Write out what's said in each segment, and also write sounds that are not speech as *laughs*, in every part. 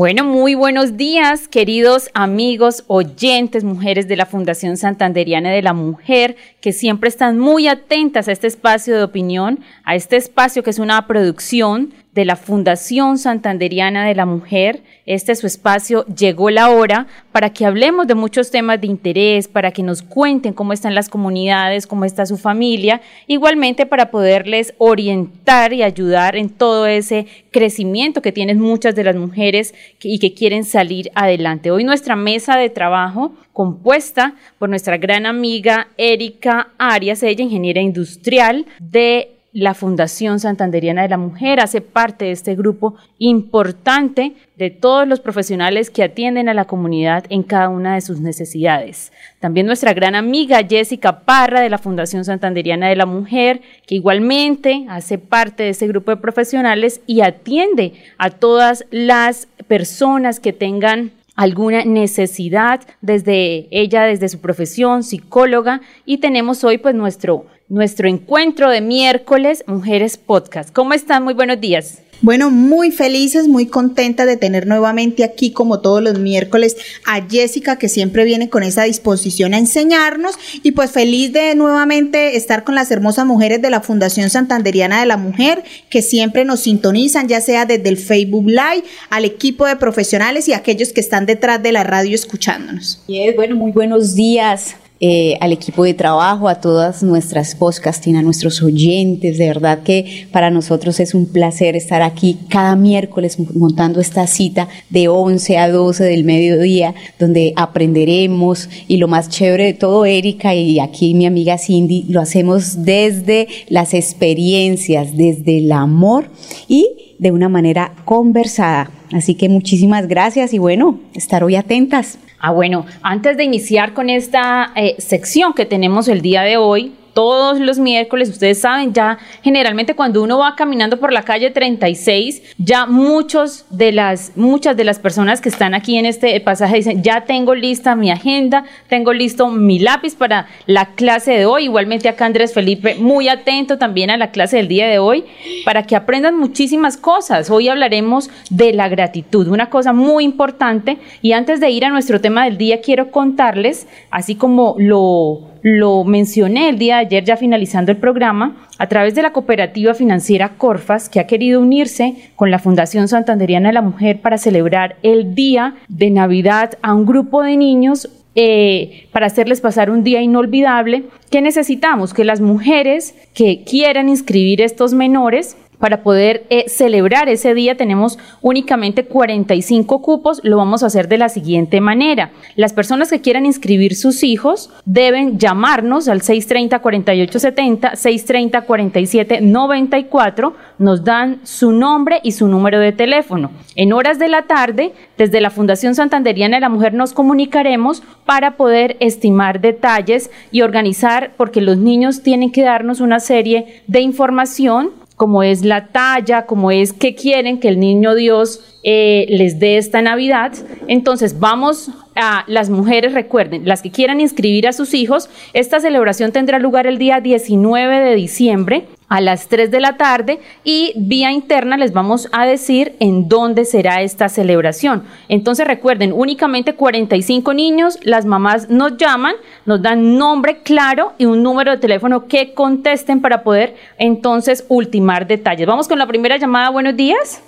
Bueno, muy buenos días, queridos amigos, oyentes, mujeres de la Fundación Santanderiana de la Mujer, que siempre están muy atentas a este espacio de opinión, a este espacio que es una producción de la Fundación Santanderiana de la Mujer. Este es su espacio, llegó la hora, para que hablemos de muchos temas de interés, para que nos cuenten cómo están las comunidades, cómo está su familia, igualmente para poderles orientar y ayudar en todo ese crecimiento que tienen muchas de las mujeres y que quieren salir adelante. Hoy nuestra mesa de trabajo compuesta por nuestra gran amiga Erika Arias, ella ingeniera industrial de la Fundación Santanderiana de la Mujer hace parte de este grupo importante de todos los profesionales que atienden a la comunidad en cada una de sus necesidades. También nuestra gran amiga Jessica Parra de la Fundación Santanderiana de la Mujer, que igualmente hace parte de este grupo de profesionales y atiende a todas las personas que tengan alguna necesidad desde ella, desde su profesión, psicóloga, y tenemos hoy pues nuestro, nuestro encuentro de miércoles, Mujeres Podcast. ¿Cómo están? Muy buenos días. Bueno, muy felices, muy contentas de tener nuevamente aquí, como todos los miércoles, a Jessica, que siempre viene con esa disposición a enseñarnos. Y pues feliz de nuevamente estar con las hermosas mujeres de la Fundación Santanderiana de la Mujer, que siempre nos sintonizan, ya sea desde el Facebook Live, al equipo de profesionales y aquellos que están detrás de la radio escuchándonos. Bien, bueno, muy buenos días eh, al equipo de trabajo, a todas nuestras podcasting, a nuestros oyentes. De verdad que para nosotros es un placer estar aquí cada miércoles montando esta cita de 11 a 12 del mediodía, donde aprenderemos y lo más chévere de todo, Erika y aquí mi amiga Cindy, lo hacemos desde las experiencias, desde el amor y de una manera conversada. Así que muchísimas gracias y bueno, estar hoy atentas. Ah, bueno, antes de iniciar con esta eh, sección que tenemos el día de hoy, todos los miércoles, ustedes saben, ya generalmente cuando uno va caminando por la calle 36, ya muchos de las, muchas de las personas que están aquí en este pasaje dicen, ya tengo lista mi agenda, tengo listo mi lápiz para la clase de hoy. Igualmente acá Andrés Felipe, muy atento también a la clase del día de hoy, para que aprendan muchísimas cosas. Hoy hablaremos de la gratitud, una cosa muy importante. Y antes de ir a nuestro tema del día, quiero contarles, así como lo lo mencioné el día de ayer ya finalizando el programa, a través de la cooperativa financiera Corfas, que ha querido unirse con la Fundación Santanderiana de la Mujer para celebrar el día de Navidad a un grupo de niños eh, para hacerles pasar un día inolvidable. ¿Qué necesitamos? Que las mujeres que quieran inscribir estos menores para poder eh, celebrar ese día tenemos únicamente 45 cupos. Lo vamos a hacer de la siguiente manera. Las personas que quieran inscribir sus hijos deben llamarnos al 630-4870, 630-4794. Nos dan su nombre y su número de teléfono. En horas de la tarde, desde la Fundación Santanderiana de la Mujer nos comunicaremos para poder estimar detalles y organizar, porque los niños tienen que darnos una serie de información como es la talla, como es que quieren que el niño Dios eh, les dé esta Navidad. Entonces vamos a las mujeres, recuerden, las que quieran inscribir a sus hijos, esta celebración tendrá lugar el día 19 de diciembre a las 3 de la tarde y vía interna les vamos a decir en dónde será esta celebración. Entonces recuerden, únicamente 45 niños, las mamás nos llaman, nos dan nombre claro y un número de teléfono que contesten para poder entonces ultimar detalles. Vamos con la primera llamada, buenos días.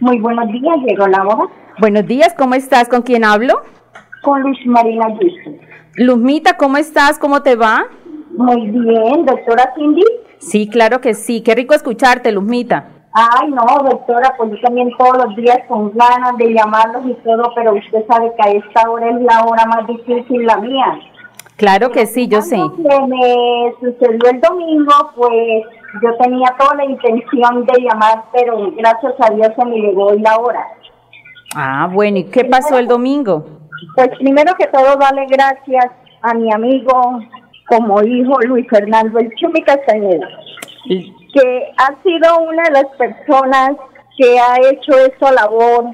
Muy buenos días, llegó la hora Buenos días, ¿cómo estás? ¿Con quién hablo? con Luz Marina Yusto. Luzmita, ¿cómo estás? ¿Cómo te va? Muy bien, doctora Cindy. Sí, claro que sí. Qué rico escucharte, Luzmita. Ay, no, doctora, pues yo también todos los días con ganas de llamarlos y todo, pero usted sabe que a esta hora es la hora más difícil, la mía. Claro que sí, yo sé. Que me sucedió el domingo, pues yo tenía toda la intención de llamar, pero gracias a Dios se me llegó hoy la hora. Ah, bueno, ¿y qué pasó el domingo? Pues primero que todo, darle gracias a mi amigo como hijo Luis Fernando El Chumi Castañeda, que ha sido una de las personas que ha hecho esa labor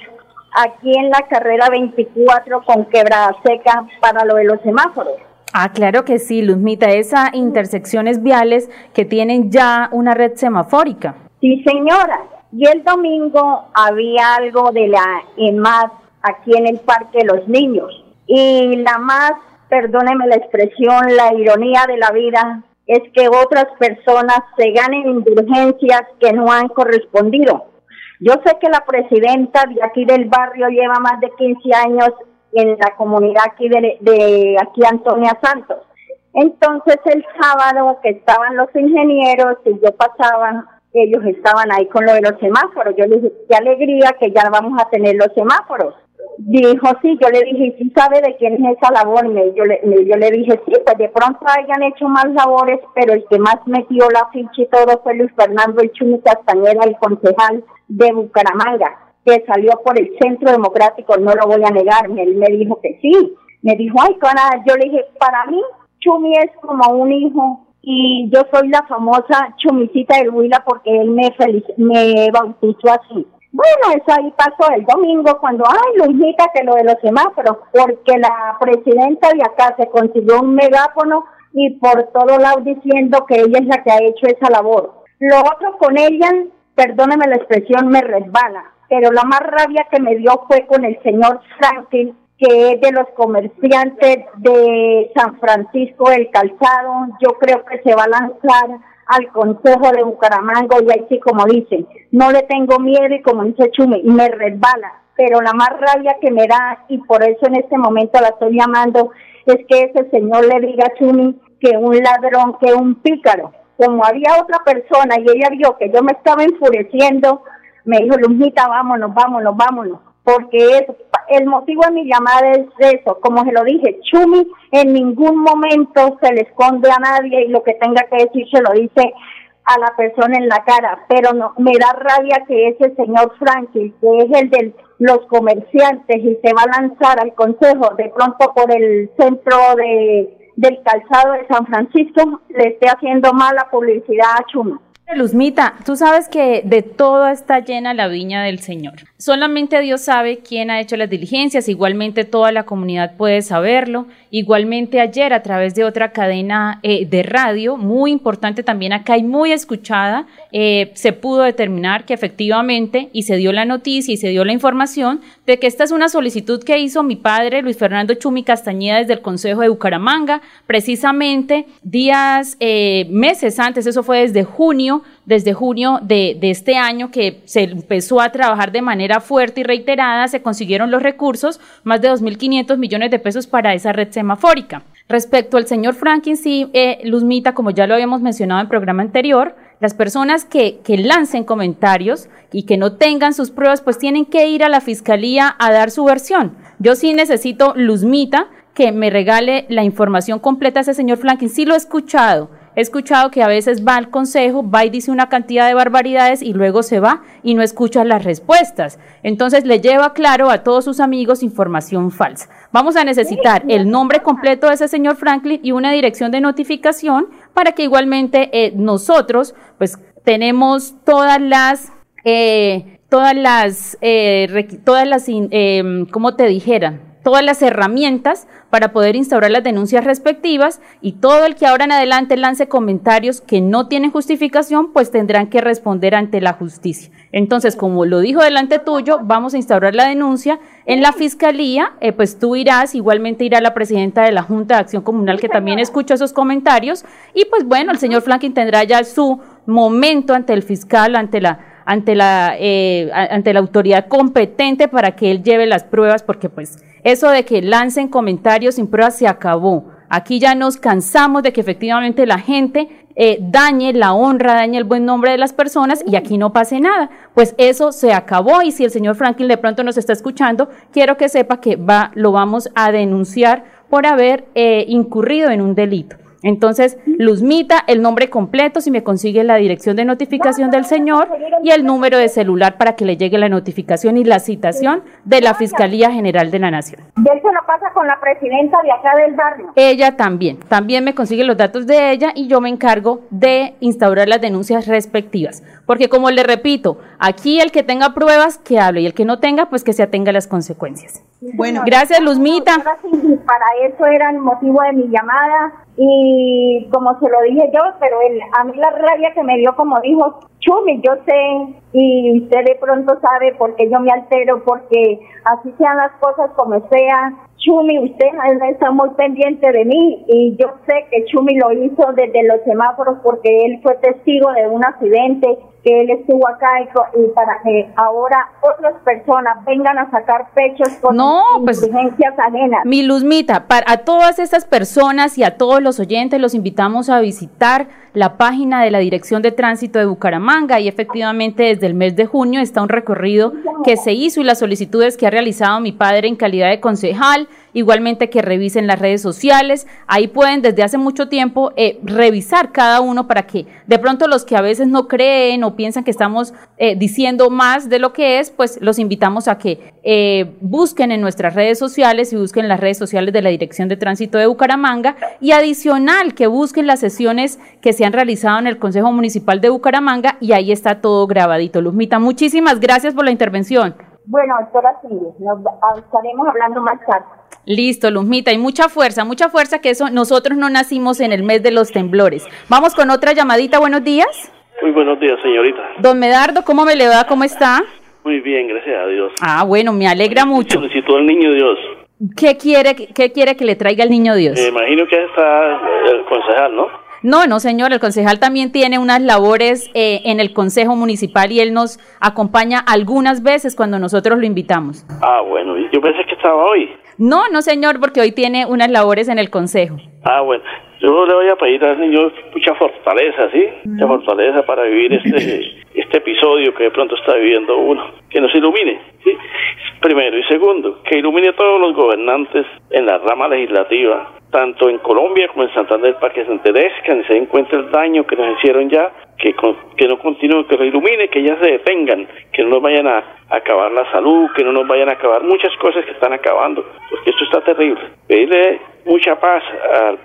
aquí en la carrera 24 con Quebrada Seca para lo de los semáforos. Ah, claro que sí, Luzmita, esas intersecciones viales que tienen ya una red semafórica. Sí, señora. Y el domingo había algo de la EMAD aquí en el Parque de los Niños. Y la más, perdóneme la expresión, la ironía de la vida es que otras personas se ganen indulgencias que no han correspondido. Yo sé que la presidenta de aquí del barrio lleva más de 15 años en la comunidad aquí de, de aquí Antonia Santos. Entonces el sábado que estaban los ingenieros y yo pasaba, ellos estaban ahí con lo de los semáforos. Yo les dije, qué alegría que ya vamos a tener los semáforos. Dijo, sí, yo le dije, ¿sí sabe de quién es esa labor? Y yo, le, yo le dije, sí, pues de pronto hayan hecho más labores, pero el que más metió la ficha y todo fue Luis Fernando El Chumi Castañeda, el concejal de Bucaramanga que salió por el Centro Democrático, no lo voy a negar, él me dijo que sí. Me dijo, ay, cara, yo le dije, para mí Chumi es como un hijo y yo soy la famosa Chumicita del Huila porque él me, me bautizó así. Bueno, eso ahí pasó el domingo cuando, ay, Luisita, que lo de los semáforos, porque la presidenta de acá se consiguió un megáfono y por todos lados diciendo que ella es la que ha hecho esa labor. Lo otro con ella, perdóneme la expresión, me resbala pero la más rabia que me dio fue con el señor Franklin, que es de los comerciantes de San Francisco del Calzado. Yo creo que se va a lanzar al Consejo de Bucaramanga y ahí sí, como dicen, no le tengo miedo y como dice Chumi, me resbala. Pero la más rabia que me da, y por eso en este momento la estoy llamando, es que ese señor le diga a Chumi que un ladrón, que un pícaro. Como había otra persona y ella vio que yo me estaba enfureciendo, me dijo, Lujita, vámonos, vámonos, vámonos, porque es, el motivo de mi llamada es eso, como se lo dije, Chumi en ningún momento se le esconde a nadie y lo que tenga que decir se lo dice a la persona en la cara, pero no, me da rabia que ese señor Franklin, que es el de los comerciantes y se va a lanzar al consejo de pronto por el centro de del calzado de San Francisco, le esté haciendo mala publicidad a Chumi. Luzmita, tú sabes que de todo está llena la viña del Señor. Solamente Dios sabe quién ha hecho las diligencias, igualmente toda la comunidad puede saberlo. Igualmente ayer a través de otra cadena eh, de radio, muy importante también acá y muy escuchada, eh, se pudo determinar que efectivamente, y se dio la noticia y se dio la información, de que esta es una solicitud que hizo mi padre Luis Fernando Chumi Castañeda desde el Consejo de Bucaramanga, precisamente días, eh, meses antes, eso fue desde junio, desde junio de, este año que se empezó a trabajar de manera fuerte y reiterada, se consiguieron los recursos, más de 2.500 millones de pesos para esa red semafórica. Respecto al señor Franklin, sí, eh, Luzmita, como ya lo habíamos mencionado en el programa anterior, las personas que, que lancen comentarios y que no tengan sus pruebas, pues tienen que ir a la fiscalía a dar su versión. Yo sí necesito, Luzmita, que me regale la información completa a ese señor Franklin. Sí lo he escuchado He escuchado que a veces va al consejo, va y dice una cantidad de barbaridades y luego se va y no escucha las respuestas. Entonces le lleva claro a todos sus amigos información falsa. Vamos a necesitar el nombre completo de ese señor Franklin y una dirección de notificación para que igualmente eh, nosotros pues tenemos todas las... Eh, todas las, eh, todas las, eh, ¿cómo te dijeran? Todas las herramientas para poder instaurar las denuncias respectivas y todo el que ahora en adelante lance comentarios que no tienen justificación, pues tendrán que responder ante la justicia. Entonces, como lo dijo delante tuyo, vamos a instaurar la denuncia en la fiscalía, eh, pues tú irás, igualmente irá la presidenta de la Junta de Acción Comunal que también escuchó esos comentarios y pues bueno, el señor Franklin tendrá ya su momento ante el fiscal, ante la ante la eh, ante la autoridad competente para que él lleve las pruebas porque pues eso de que lancen comentarios sin pruebas se acabó. Aquí ya nos cansamos de que efectivamente la gente eh, dañe la honra, dañe el buen nombre de las personas y aquí no pase nada. Pues eso se acabó y si el señor Franklin de pronto nos está escuchando, quiero que sepa que va, lo vamos a denunciar por haber eh, incurrido en un delito. Entonces, Luzmita, el nombre completo, si me consigue la dirección de notificación del señor y el número de celular para que le llegue la notificación y la citación de la Fiscalía General de la Nación. Y él se lo pasa con la presidenta de acá del barrio. Ella también, también me consigue los datos de ella y yo me encargo de instaurar las denuncias respectivas. Porque como le repito, aquí el que tenga pruebas, que hable y el que no tenga, pues que se atenga a las consecuencias. Bueno, Gracias, Luzmita. Para eso era el motivo de mi llamada y como se lo dije yo, pero él, a mí la rabia que me dio como dijo, Chumi, yo sé y usted de pronto sabe por qué yo me altero, porque así sean las cosas como sea. Chumi, usted está muy pendiente de mí y yo sé que Chumi lo hizo desde los semáforos porque él fue testigo de un accidente que él estuvo acá y, para que ahora otras personas vengan a sacar pechos con No, pues, ajenas. Mi Luzmita, para a todas estas personas y a todos los oyentes los invitamos a visitar la página de la Dirección de Tránsito de Bucaramanga y efectivamente desde el mes de junio está un recorrido que se hizo y las solicitudes que ha realizado mi padre en calidad de concejal, igualmente que revisen las redes sociales, ahí pueden desde hace mucho tiempo eh, revisar cada uno para que de pronto los que a veces no creen o piensan que estamos eh, diciendo más de lo que es, pues los invitamos a que eh, busquen en nuestras redes sociales y busquen las redes sociales de la Dirección de Tránsito de Bucaramanga y adicional que busquen las sesiones que se han realizado en el Consejo Municipal de Bucaramanga y ahí está todo grabadito. Luzmita, muchísimas gracias por la intervención. Bueno, doctora Cindy, nos ah, estaremos hablando más tarde. Listo, Luzmita, y mucha fuerza, mucha fuerza que eso nosotros no nacimos en el mes de los temblores. Vamos con otra llamadita, buenos días. Muy buenos días, señorita. Don Medardo, ¿cómo me le va? ¿Cómo está? Muy bien, gracias a Dios. Ah, bueno, me alegra mucho. Solicitó al niño Dios. ¿Qué quiere, qué quiere que le traiga el niño Dios? Me imagino que está el concejal, ¿no? No, no, señor, el concejal también tiene unas labores eh, en el Consejo Municipal y él nos acompaña algunas veces cuando nosotros lo invitamos. Ah, bueno, yo pensé que estaba hoy. No, no, señor, porque hoy tiene unas labores en el Consejo. Ah, bueno, yo le voy a pedir al niño mucha fortaleza, ¿sí? Mucha fortaleza para vivir este, *laughs* este episodio que de pronto está viviendo uno. Que nos ilumine, ¿sí? Primero. Y segundo, que ilumine a todos los gobernantes en la rama legislativa, tanto en Colombia como en Santander, para que se enterezcan y se den cuenta el daño que nos hicieron ya, que, con- que no continúen, que lo que ya se detengan, que no nos vayan a acabar la salud, que no nos vayan a acabar muchas cosas que están acabando, porque esto está terrible. Pedirle mucha paz al,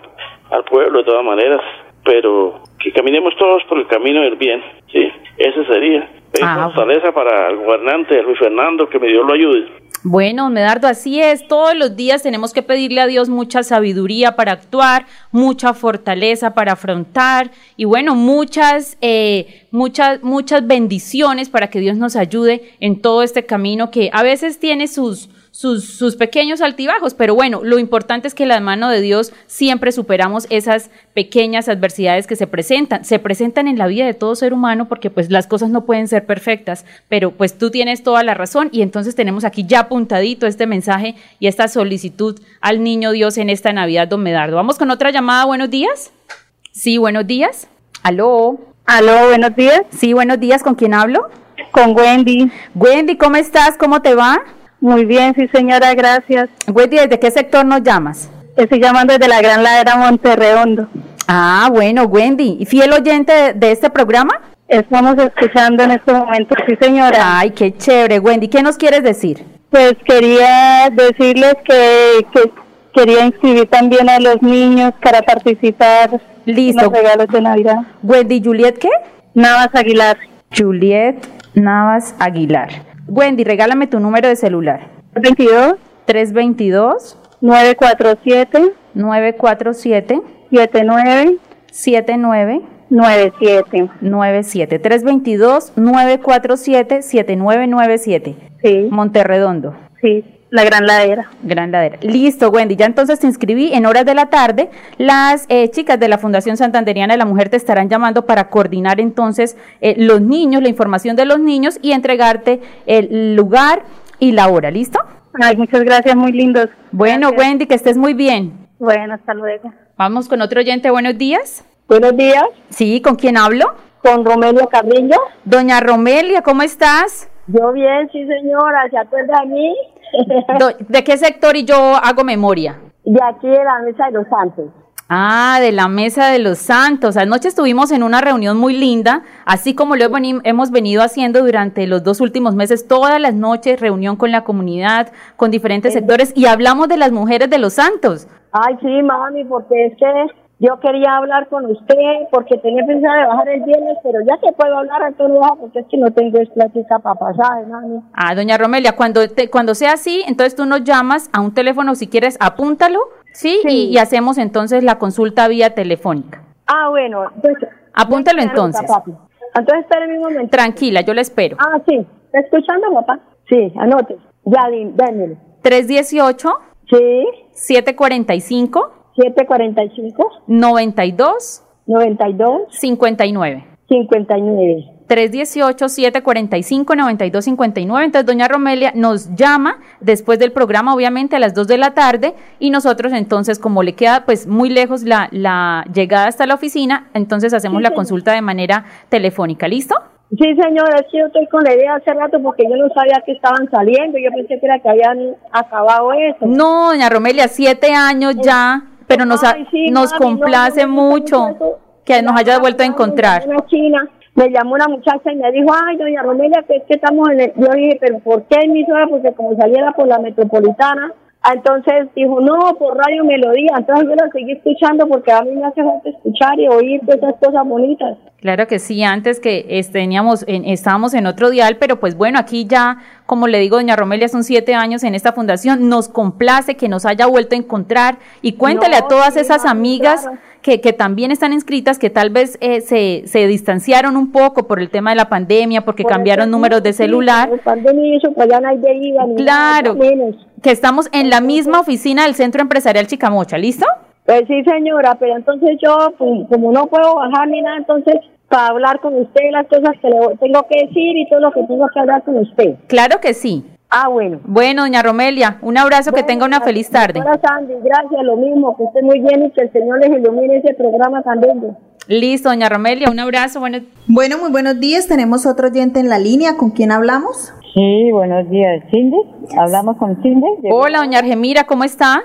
al pueblo de todas maneras, pero que caminemos todos por el camino del bien, sí, ese sería. Ah, fortaleza para el gobernante Luis Fernando, que me Dios lo ayude. Bueno, Medardo, así es. Todos los días tenemos que pedirle a Dios mucha sabiduría para actuar, mucha fortaleza para afrontar y bueno, muchas, eh, muchas, muchas bendiciones para que Dios nos ayude en todo este camino que a veces tiene sus, sus, sus pequeños altibajos, pero bueno, lo importante es que la mano de Dios siempre superamos esas pequeñas adversidades que se presentan. Se presentan en la vida de todo ser humano porque pues las cosas no pueden ser perfectas, pero pues tú tienes toda la razón y entonces tenemos aquí ya apuntadito este mensaje y esta solicitud al niño Dios en esta Navidad, don Medardo. Vamos con otra llamada, buenos días. Sí, buenos días. Aló. Aló, buenos días. Sí, buenos días, ¿con quién hablo? Con Wendy. Wendy, ¿cómo estás? ¿Cómo te va? Muy bien, sí, señora, gracias. Wendy, ¿desde qué sector nos llamas? Estoy llamando desde la Gran Ladera Monterredondo. Ah, bueno, Wendy, ¿y fiel oyente de, de este programa? Estamos escuchando en este momento, sí, señora. Ay, qué chévere, Wendy. ¿Qué nos quieres decir? Pues quería decirles que, que quería inscribir también a los niños para participar Listo. en los regalos de Navidad. Wendy, ¿Juliet qué? Navas Aguilar, Juliet Navas Aguilar. Wendy, regálame tu número de celular. 22 322 947 947 79 79 97. 97 322 947 7997 Sí, Monterredondo. sí, la Gran Ladera. Gran ladera. Listo, Wendy. Ya entonces te inscribí en horas de la tarde. Las eh, chicas de la Fundación Santanderiana de la Mujer te estarán llamando para coordinar entonces eh, los niños, la información de los niños y entregarte el lugar y la hora. ¿Listo? Ay, muchas gracias, muy lindos. Bueno, Wendy, que estés muy bien. Bueno, hasta luego. Vamos con otro oyente. Buenos días. Buenos días, Sí, ¿con quién hablo? con Romelio Carrillo. Doña Romelia, ¿cómo estás? Yo bien, sí señora, ¿se acuerda de mí? *laughs* ¿De qué sector y yo hago memoria? de aquí de la Mesa de los Santos. Ah, de la Mesa de los Santos. Anoche estuvimos en una reunión muy linda, así como lo hemos venido haciendo durante los dos últimos meses, todas las noches, reunión con la comunidad, con diferentes sectores, y hablamos de las mujeres de los Santos. Ay, sí, mami, porque es que yo quería hablar con usted, porque tenía pensado de bajar el viernes, pero ya que puedo hablar a todo porque es que no tengo plática para pasar, mami. Ah, doña Romelia, cuando, te, cuando sea así, entonces tú nos llamas a un teléfono, si quieres, apúntalo ¿sí? Y, hacemos entonces la consulta vía telefónica. Ah, bueno, entonces. Apúntalo entonces. Entonces, espere un momento. Tranquila, yo le espero. Ah, sí. ¿Está escuchando, papá? Sí, anote. Ya, démelo. 318. Sí. 745. 745. 92. 92. 59. 59. 318-745-9259. Entonces, doña Romelia nos llama después del programa, obviamente, a las 2 de la tarde, y nosotros entonces, como le queda pues muy lejos la, la llegada hasta la oficina, entonces hacemos la consulta de manera telefónica. ¿Listo? Sí, señora, es que yo estoy con la idea hace rato porque yo no sabía que estaban saliendo, yo pensé que era que habían acabado eso. No, doña Romelia, siete años ya, pero nos, nos complace mucho que nos haya vuelto a encontrar. China me llamó una muchacha y me dijo, ay, doña Romelia, que es que estamos en el... Yo dije, pero ¿por qué en mi zona? Porque como saliera por la metropolitana, entonces dijo, no, por Radio Melodía. Entonces yo la seguí escuchando porque a mí me hace falta escuchar y oír esas cosas bonitas. Claro que sí, antes que teníamos, en, estábamos en otro dial, pero pues bueno, aquí ya, como le digo, doña Romelia, son siete años en esta fundación, nos complace que nos haya vuelto a encontrar y cuéntale a todas esas amigas que, que, también están inscritas, que tal vez eh, se, se distanciaron un poco por el tema de la pandemia, porque cambiaron números de celular. claro, que estamos en la misma oficina del Centro Empresarial Chicamocha, ¿listo? Pues sí, señora, pero entonces yo, pues, como no puedo bajar ni nada, entonces para hablar con usted las cosas que le tengo que decir y todo lo que tengo que hablar con usted. Claro que sí. Ah, bueno. Bueno, doña Romelia, un abrazo, que tenga una feliz tarde. Hola, Sandy, gracias, lo mismo, que esté muy bien y que el Señor les ilumine ese programa también. Listo, doña Romelia, un abrazo. Bueno, bueno muy buenos días. Tenemos otro oyente en la línea. ¿Con quién hablamos? Sí, buenos días, Cindy. Hablamos con Cindy. Hola, doña Argemira, ¿cómo está?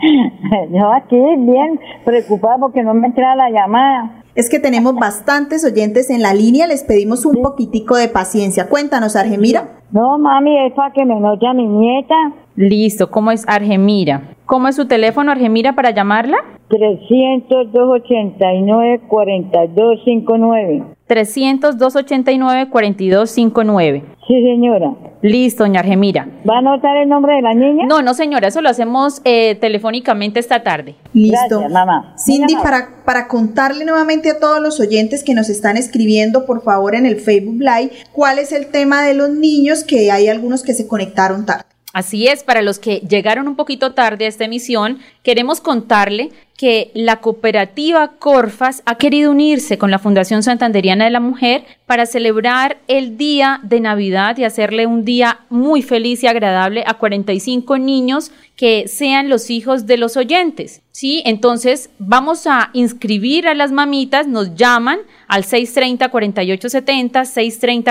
*laughs* Yo aquí bien preocupada porque no me entra la llamada. Es que tenemos bastantes oyentes en la línea, les pedimos un poquitico de paciencia. Cuéntanos, Argemira. No, mami, es para que me note a mi nieta. Listo, ¿cómo es Argemira? ¿Cómo es su teléfono, Argemira, para llamarla? 300-289-4259. 300-289-4259. Sí, señora. Listo, doña Argemira. ¿Va a anotar el nombre de la niña? No, no, señora, eso lo hacemos eh, telefónicamente esta tarde. Listo. Gracias, mamá. Cindy, para, para contarle nuevamente a todos los oyentes que nos están escribiendo, por favor, en el Facebook Live, cuál es el tema de los niños, que hay algunos que se conectaron tarde. Así es, para los que llegaron un poquito tarde a esta emisión, queremos contarle que la cooperativa Corfas ha querido unirse con la Fundación Santanderiana de la Mujer para celebrar el día de Navidad y hacerle un día muy feliz y agradable a 45 niños que sean los hijos de los oyentes. ¿sí? Entonces vamos a inscribir a las mamitas, nos llaman al 630-4870,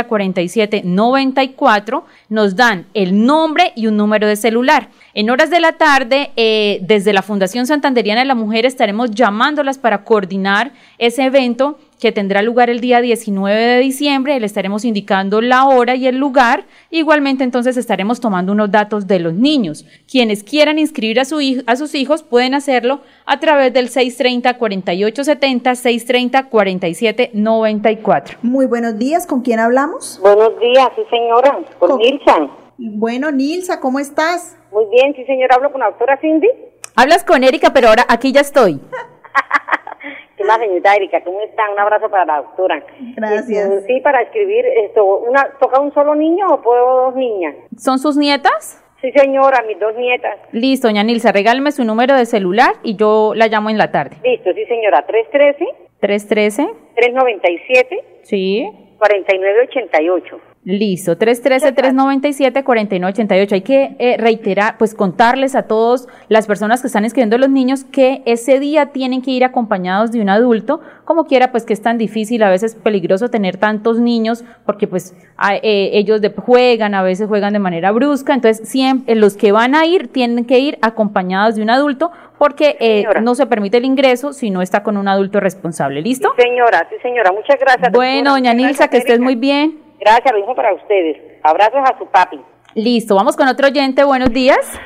630-4794, nos dan el nombre y un número de celular. En horas de la tarde, eh, desde la Fundación Santanderiana de la Mujer estaremos llamándolas para coordinar ese evento que tendrá lugar el día 19 de diciembre. Le estaremos indicando la hora y el lugar. Igualmente, entonces estaremos tomando unos datos de los niños. Quienes quieran inscribir a, su, a sus hijos pueden hacerlo a través del 630-4870, 630-4794. Muy buenos días. ¿Con quién hablamos? Buenos días, sí, señora. Con, Nilsa. Bueno, Nilsa, ¿cómo estás? Muy bien, sí, señora. Hablo con la doctora Cindy. Hablas con Erika, pero ahora aquí ya estoy. *laughs* ¿Qué más, señorita Erika? ¿Cómo están? Un abrazo para la doctora. Gracias. Este, sí, para escribir esto, una, ¿toca un solo niño o puedo dos niñas? ¿Son sus nietas? Sí, señora, mis dos nietas. Listo, doña Nilsa, regálame su número de celular y yo la llamo en la tarde. Listo, sí, señora, 313. 313. 397. Sí. 4988. Listo, 313-397-4988. Hay que eh, reiterar, pues contarles a todos las personas que están escribiendo los niños que ese día tienen que ir acompañados de un adulto, como quiera, pues que es tan difícil, a veces peligroso tener tantos niños, porque pues a- eh, ellos de- juegan, a veces juegan de manera brusca, entonces siempre los que van a ir tienen que ir acompañados de un adulto, porque eh, no se permite el ingreso si no está con un adulto responsable. ¿Listo? Sí, señora, sí, señora. Muchas gracias. Bueno, doctora. doña Nilsa, que estés muy bien. Gracias, lo mismo para ustedes. Abrazos a su papi. Listo, vamos con otro oyente. Buenos días.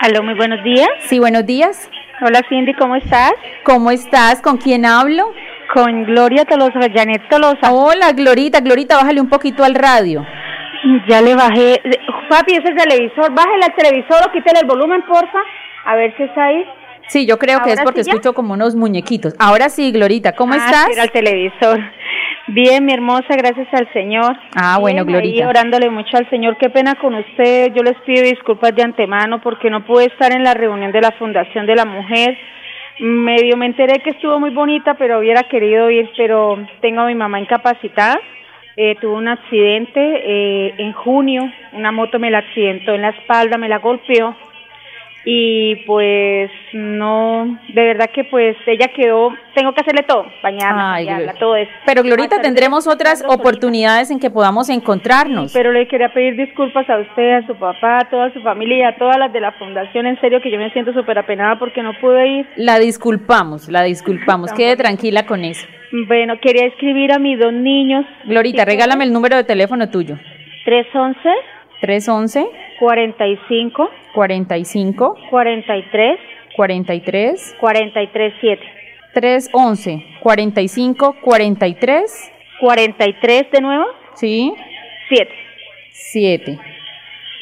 Aló, muy buenos días. Sí, buenos días. Hola Cindy, ¿cómo estás? ¿Cómo estás? ¿Con quién hablo? Con Gloria Tolosa, Janet Tolosa. Hola, Glorita. Glorita, bájale un poquito al radio. Ya le bajé. Papi, ese televisor, bájale al televisor o quítale el volumen, porfa. A ver si está ahí. Sí, yo creo que es ¿Ahora porque sí escucho como unos muñequitos. Ahora sí, Glorita, ¿cómo Ah, estás? Era el televisor. Bien, mi hermosa, gracias al Señor. Ah, bueno, Bien, ahí Glorita. orándole mucho al Señor. Qué pena con usted. Yo les pido disculpas de antemano porque no pude estar en la reunión de la Fundación de la Mujer. Medio me enteré que estuvo muy bonita, pero hubiera querido ir, pero tengo a mi mamá incapacitada. Eh, tuvo un accidente eh, en junio, una moto me la accidentó en la espalda, me la golpeó y pues no, de verdad que pues ella quedó, tengo que hacerle todo, bañarla, Ay, todo eso. Pero Glorita, tendremos otras oportunidades en que podamos encontrarnos. Pero le quería pedir disculpas a usted, a su papá, a toda su familia y a todas las de la fundación. En serio que yo me siento súper apenada porque no pude ir. La disculpamos, la disculpamos. Quede tranquila con eso. Bueno, quería escribir a mis dos niños. Glorita, regálame el número de teléfono tuyo. 311 311 45 45 43 43 43 7. 311 45 43 43 de nuevo, Sí, 7. 7.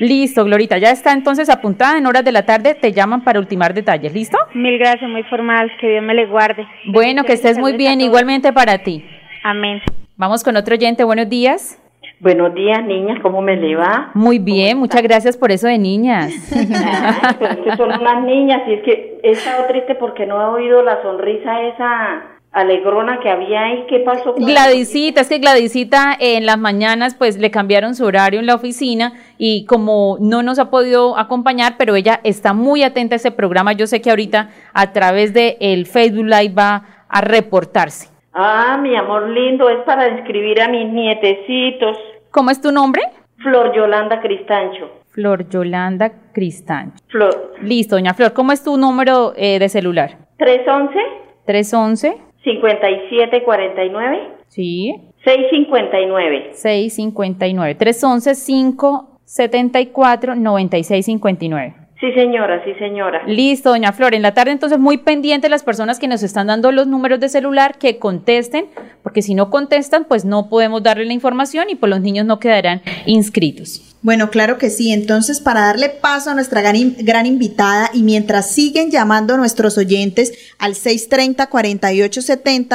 Listo, Glorita, ya está entonces apuntada en horas de la tarde, te llaman para ultimar detalles, ¿listo? Mil gracias, muy formal. Que Dios me le guarde. Bueno, que estés muy bien, igualmente para ti. Amén. Vamos con otro oyente, buenos días. Buenos días, niñas, ¿cómo me le va? Muy bien, muchas gracias por eso de niñas. *laughs* Pues es que son unas niñas y es que he estado triste porque no he oído la sonrisa esa alegrona que había ahí. ¿Qué pasó? con- Gladysita, es que Gladysita en las mañanas pues le cambiaron su horario en la oficina y como no nos ha podido acompañar, pero ella está muy atenta a ese programa, yo sé que ahorita a través de el Facebook Live va a reportarse. Ah, mi amor lindo, es para inscribir a mis nietecitos. ¿Cómo es tu nombre? Flor Yolanda Cristancho. Flor Yolanda Cristán. Flor. Listo, doña Flor, ¿cómo es tu número eh, de celular? 311 311 5749 sí 659. 659 311 574 9659 Sí, señora, sí, señora. Listo, doña Flor. En la tarde, entonces, muy pendiente las personas que nos están dando los números de celular que contesten, porque si no contestan, pues no podemos darle la información y pues los niños no quedarán inscritos. Bueno, claro que sí. Entonces, para darle paso a nuestra gran, gran invitada y mientras siguen llamando nuestros oyentes al 630-4870,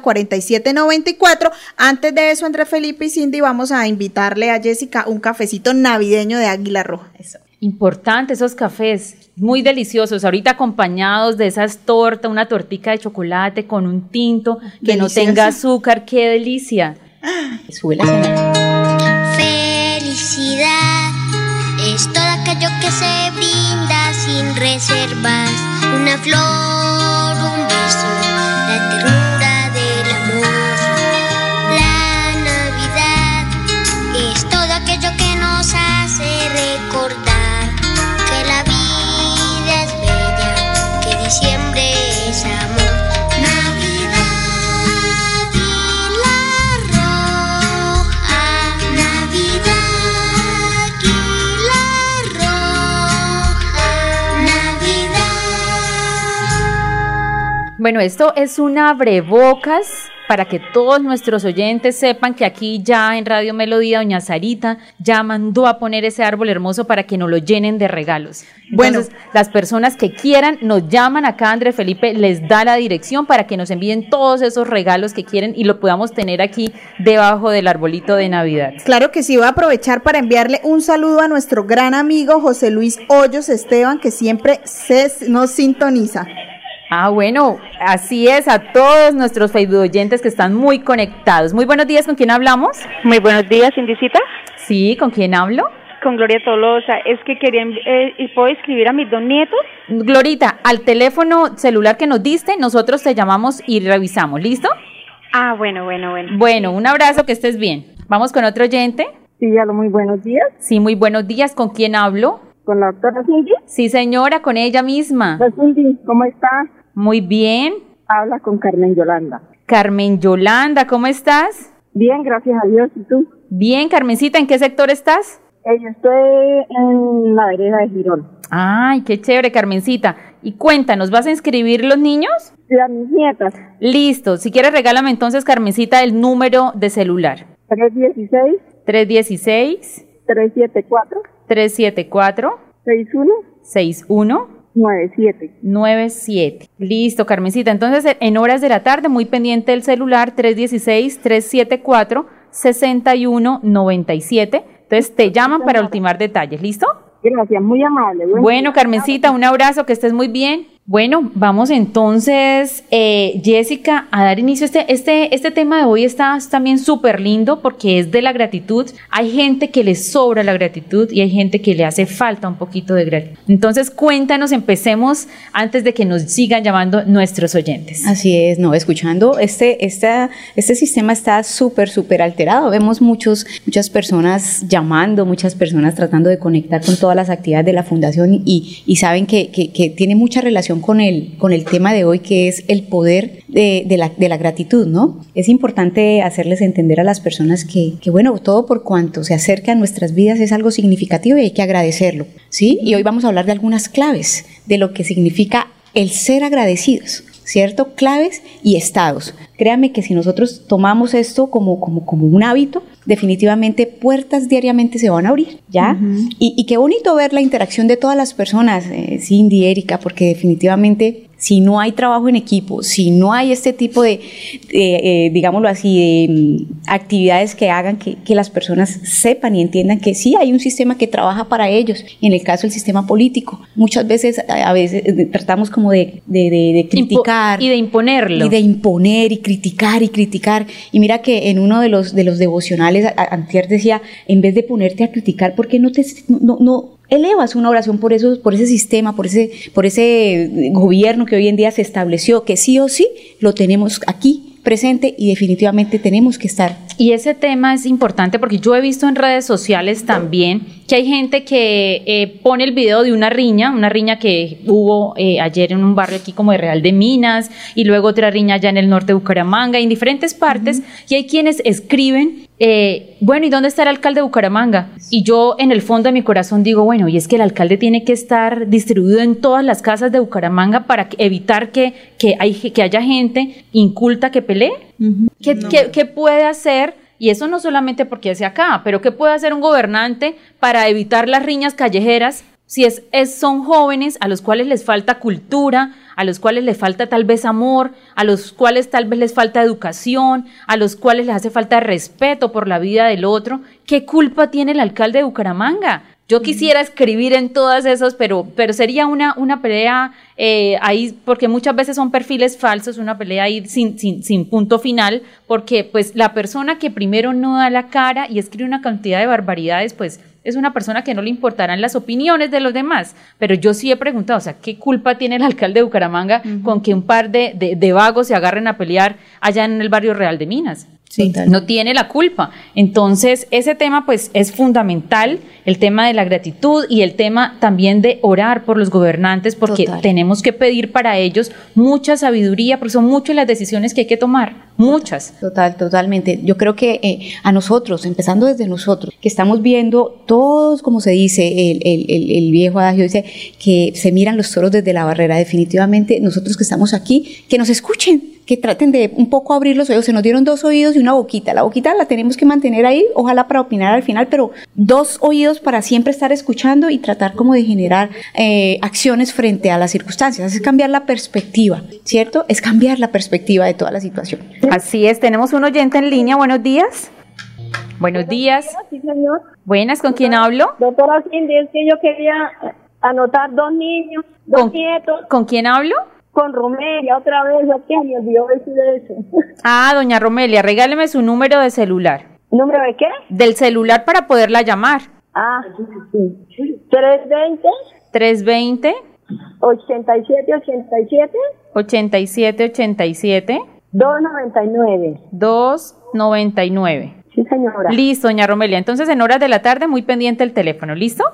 630-4794, antes de eso, entre Felipe y Cindy, vamos a invitarle a Jessica un cafecito navideño de Águila Roja. Eso. Importante esos cafés, muy deliciosos, ahorita acompañados de esas tortas, una tortica de chocolate con un tinto que no tenga azúcar, qué delicia. Sube la señal. Felicidad es todo aquello que se brinda sin reservas. Una flor, un beso, la ternura Bueno, esto es un abrebocas para que todos nuestros oyentes sepan que aquí ya en Radio Melodía Doña Sarita ya mandó a poner ese árbol hermoso para que nos lo llenen de regalos. Bueno. Entonces, las personas que quieran nos llaman acá, André Felipe les da la dirección para que nos envíen todos esos regalos que quieren y lo podamos tener aquí debajo del arbolito de Navidad. Claro que sí, voy a aprovechar para enviarle un saludo a nuestro gran amigo José Luis Hoyos Esteban, que siempre se, nos sintoniza. Ah, bueno, así es, a todos nuestros Facebook oyentes que están muy conectados. Muy buenos días, ¿con quién hablamos? Muy buenos días, Indicita. Sí, ¿con quién hablo? Con Gloria Tolosa. Es que quería, eh, ¿y ¿puedo escribir a mis dos nietos? Glorita, al teléfono celular que nos diste, nosotros te llamamos y revisamos, ¿listo? Ah, bueno, bueno, bueno. Bueno, un abrazo, que estés bien. Vamos con otro oyente. Sí, aló, muy buenos días. Sí, muy buenos días, ¿con quién hablo? ¿Con la doctora Cindy? Sí, señora, con ella misma. Cindy, ¿cómo está? Muy bien. Habla con Carmen Yolanda. Carmen Yolanda, ¿cómo estás? Bien, gracias a Dios. ¿Y tú? Bien, Carmencita, ¿en qué sector estás? Eh, yo estoy en la vereda de Girón. Ay, qué chévere, Carmencita. Y cuéntanos, ¿vas a inscribir los niños? A mis nietas. Listo. Si quieres, regálame entonces, Carmencita, el número de celular. 316 316 374 374 61 61 97. 97. Listo, Carmencita. Entonces, en horas de la tarde, muy pendiente del celular 316-374-6197. Entonces, te llaman para ultimar detalles. ¿Listo? Gracias, muy amable. Bueno, Carmencita, un abrazo, que estés muy bien. Bueno, vamos entonces, eh, Jessica, a dar inicio este, este, este tema de hoy está también súper lindo porque es de la gratitud. Hay gente que le sobra la gratitud y hay gente que le hace falta un poquito de gratitud. Entonces, cuéntanos, empecemos antes de que nos sigan llamando nuestros oyentes. Así es, no, escuchando, este, este, este sistema está súper, súper alterado. Vemos muchos, muchas personas llamando, muchas personas tratando de conectar con todas las actividades de la fundación y, y saben que, que, que tiene mucha relación con el, con el tema de hoy, que es el poder de, de, la, de, la, gratitud, ¿no? Es importante hacerles entender a las personas que, que, bueno, todo por cuanto se acerca a nuestras vidas es algo significativo y hay que agradecerlo, ¿sí? Y hoy vamos a hablar de algunas claves de lo que significa el ser agradecidos. ¿cierto? Claves y estados. Créanme que si nosotros tomamos esto como, como, como un hábito, definitivamente puertas diariamente se van a abrir, ¿ya? Uh -huh. y, y, qué bonito ver la interacción de todas las personas, eh, Cindy, Erika, porque definitivamente si no hay trabajo en equipo, si no hay este tipo de, de eh, digámoslo así, de um, actividades que hagan que, que, las personas sepan y entiendan que sí hay un sistema que trabaja para ellos, y en el caso del sistema político, muchas veces, a veces eh, tratamos como de, de, de criticar. Impo y de imponerlo. Y de imponer y criticar y criticar. Y mira que en uno de los, de los devocionales, Antier decía, en vez de ponerte a criticar, ¿por qué no te... No, no, elevas una oración por eso, por ese sistema, por ese, por ese gobierno que hoy en día se estableció, que sí o sí lo tenemos aquí presente y definitivamente tenemos que estar. Y ese tema es importante porque yo he visto en redes sociales también que hay gente que eh, pone el video de una riña, una riña que hubo eh, ayer en un barrio aquí como de Real de Minas y luego otra riña allá en el norte de Bucaramanga, en diferentes partes, uh -huh. y hay quienes escriben eh, bueno, ¿y dónde está el alcalde de Bucaramanga? Y yo en el fondo de mi corazón digo, bueno, y es que el alcalde tiene que estar distribuido en todas las casas de Bucaramanga para evitar que, que, hay, que haya gente inculta que Uh -huh. ¿Qué, no. ¿qué, ¿Qué puede hacer? Y eso no solamente porque es acá, pero ¿qué puede hacer un gobernante para evitar las riñas callejeras si es, es, son jóvenes a los cuales les falta cultura, a los cuales les falta tal vez amor, a los cuales tal vez les falta educación, a los cuales les hace falta respeto por la vida del otro. ¿Qué culpa tiene el alcalde de Bucaramanga? Yo quisiera escribir en todas esas, pero, pero sería una, una pelea eh, ahí, porque muchas veces son perfiles falsos, una pelea ahí sin, sin, sin punto final, porque pues la persona que primero no da la cara y escribe una cantidad de barbaridades, pues es una persona que no le importarán las opiniones de los demás, pero yo sí he preguntado, o sea, ¿qué culpa tiene el alcalde de Bucaramanga uh -huh. con que un par de, de, de, vagos se agarren a pelear allá en el barrio Real de Minas? Sí, no tiene la culpa. Entonces, ese tema pues es fundamental, el tema de la gratitud y el tema también de orar por los gobernantes, porque Total. tenemos que pedir para ellos mucha sabiduría, porque son muchas las decisiones que hay que tomar, muchas. Total, totalmente. Yo creo que eh, a nosotros, empezando desde nosotros, que estamos viendo todos, como se dice, el, el, el, el viejo adagio dice, que se miran los toros desde la barrera, definitivamente nosotros que estamos aquí, que nos escuchen, que traten de un poco abrir los oídos. Se nos dieron dos oídos y una boquita. La boquita la tenemos que mantener ahí, ojalá para opinar al final, pero dos oídos para siempre estar escuchando y tratar como de generar eh, acciones frente a las circunstancias. Es cambiar la perspectiva, ¿cierto? Es cambiar la perspectiva de toda la situación. Así es, tenemos un oyente en línea. Buenos días. Buenos días. Sí, señor. Buenas, ¿con quién hablo? Doctora Cindy, es que yo quería anotar dos niños, dos ¿Con, nietos. ¿Con quién hablo? Con Romelia otra vez, ¿a qué me olvidó decir eso? *laughs* Ah, doña Romelia, regáleme su número de celular. ¿Número de qué? Del celular para poderla llamar. Ah, sí. 320 320 87 87 87 87 299. 299. Sí, señora. Listo, doña Romelia. Entonces, en horas de la tarde, muy pendiente el teléfono, ¿listo?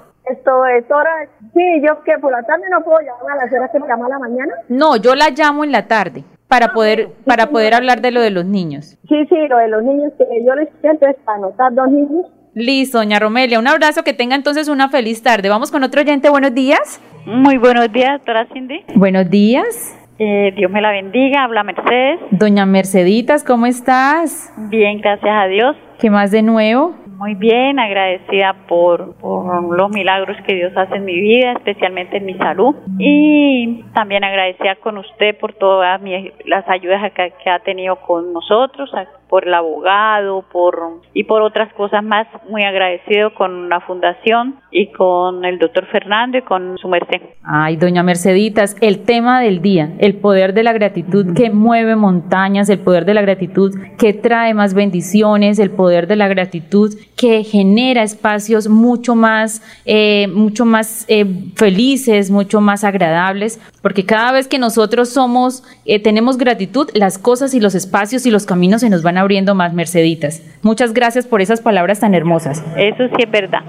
Hora. Sí, yo que por la tarde no puedo llamar a las horas que me llama a la mañana. No, yo la llamo en la tarde para poder para poder hablar de lo de los niños. Sí, sí, lo de los niños que yo les siento es para anotar dos niños. Listo, doña Romelia. Un abrazo, que tenga entonces una feliz tarde. Vamos con otro oyente. Buenos días. Muy buenos días, doctora Cindy. Buenos días. Eh, Dios me la bendiga. Habla Mercedes. Doña Merceditas, ¿cómo estás? Bien, gracias a Dios. ¿Qué más de nuevo? Muy bien, agradecida por, por los milagros que Dios hace en mi vida, especialmente en mi salud. Y también agradecida con usted por todas mi- las ayudas que, que ha tenido con nosotros, por el abogado, por y por otras cosas más. Muy agradecido con la fundación y con el doctor Fernando y con su merced. Ay, doña Merceditas, el tema del día, el poder de la gratitud que mueve montañas, el poder de la gratitud que trae más bendiciones, el poder de la gratitud que genera espacios mucho más, eh, mucho más eh, felices, mucho más agradables, porque cada vez que nosotros somos, eh, tenemos gratitud, las cosas y los espacios y los caminos se nos van abriendo más, Merceditas. Muchas gracias por esas palabras tan hermosas. Eso sí es verdad.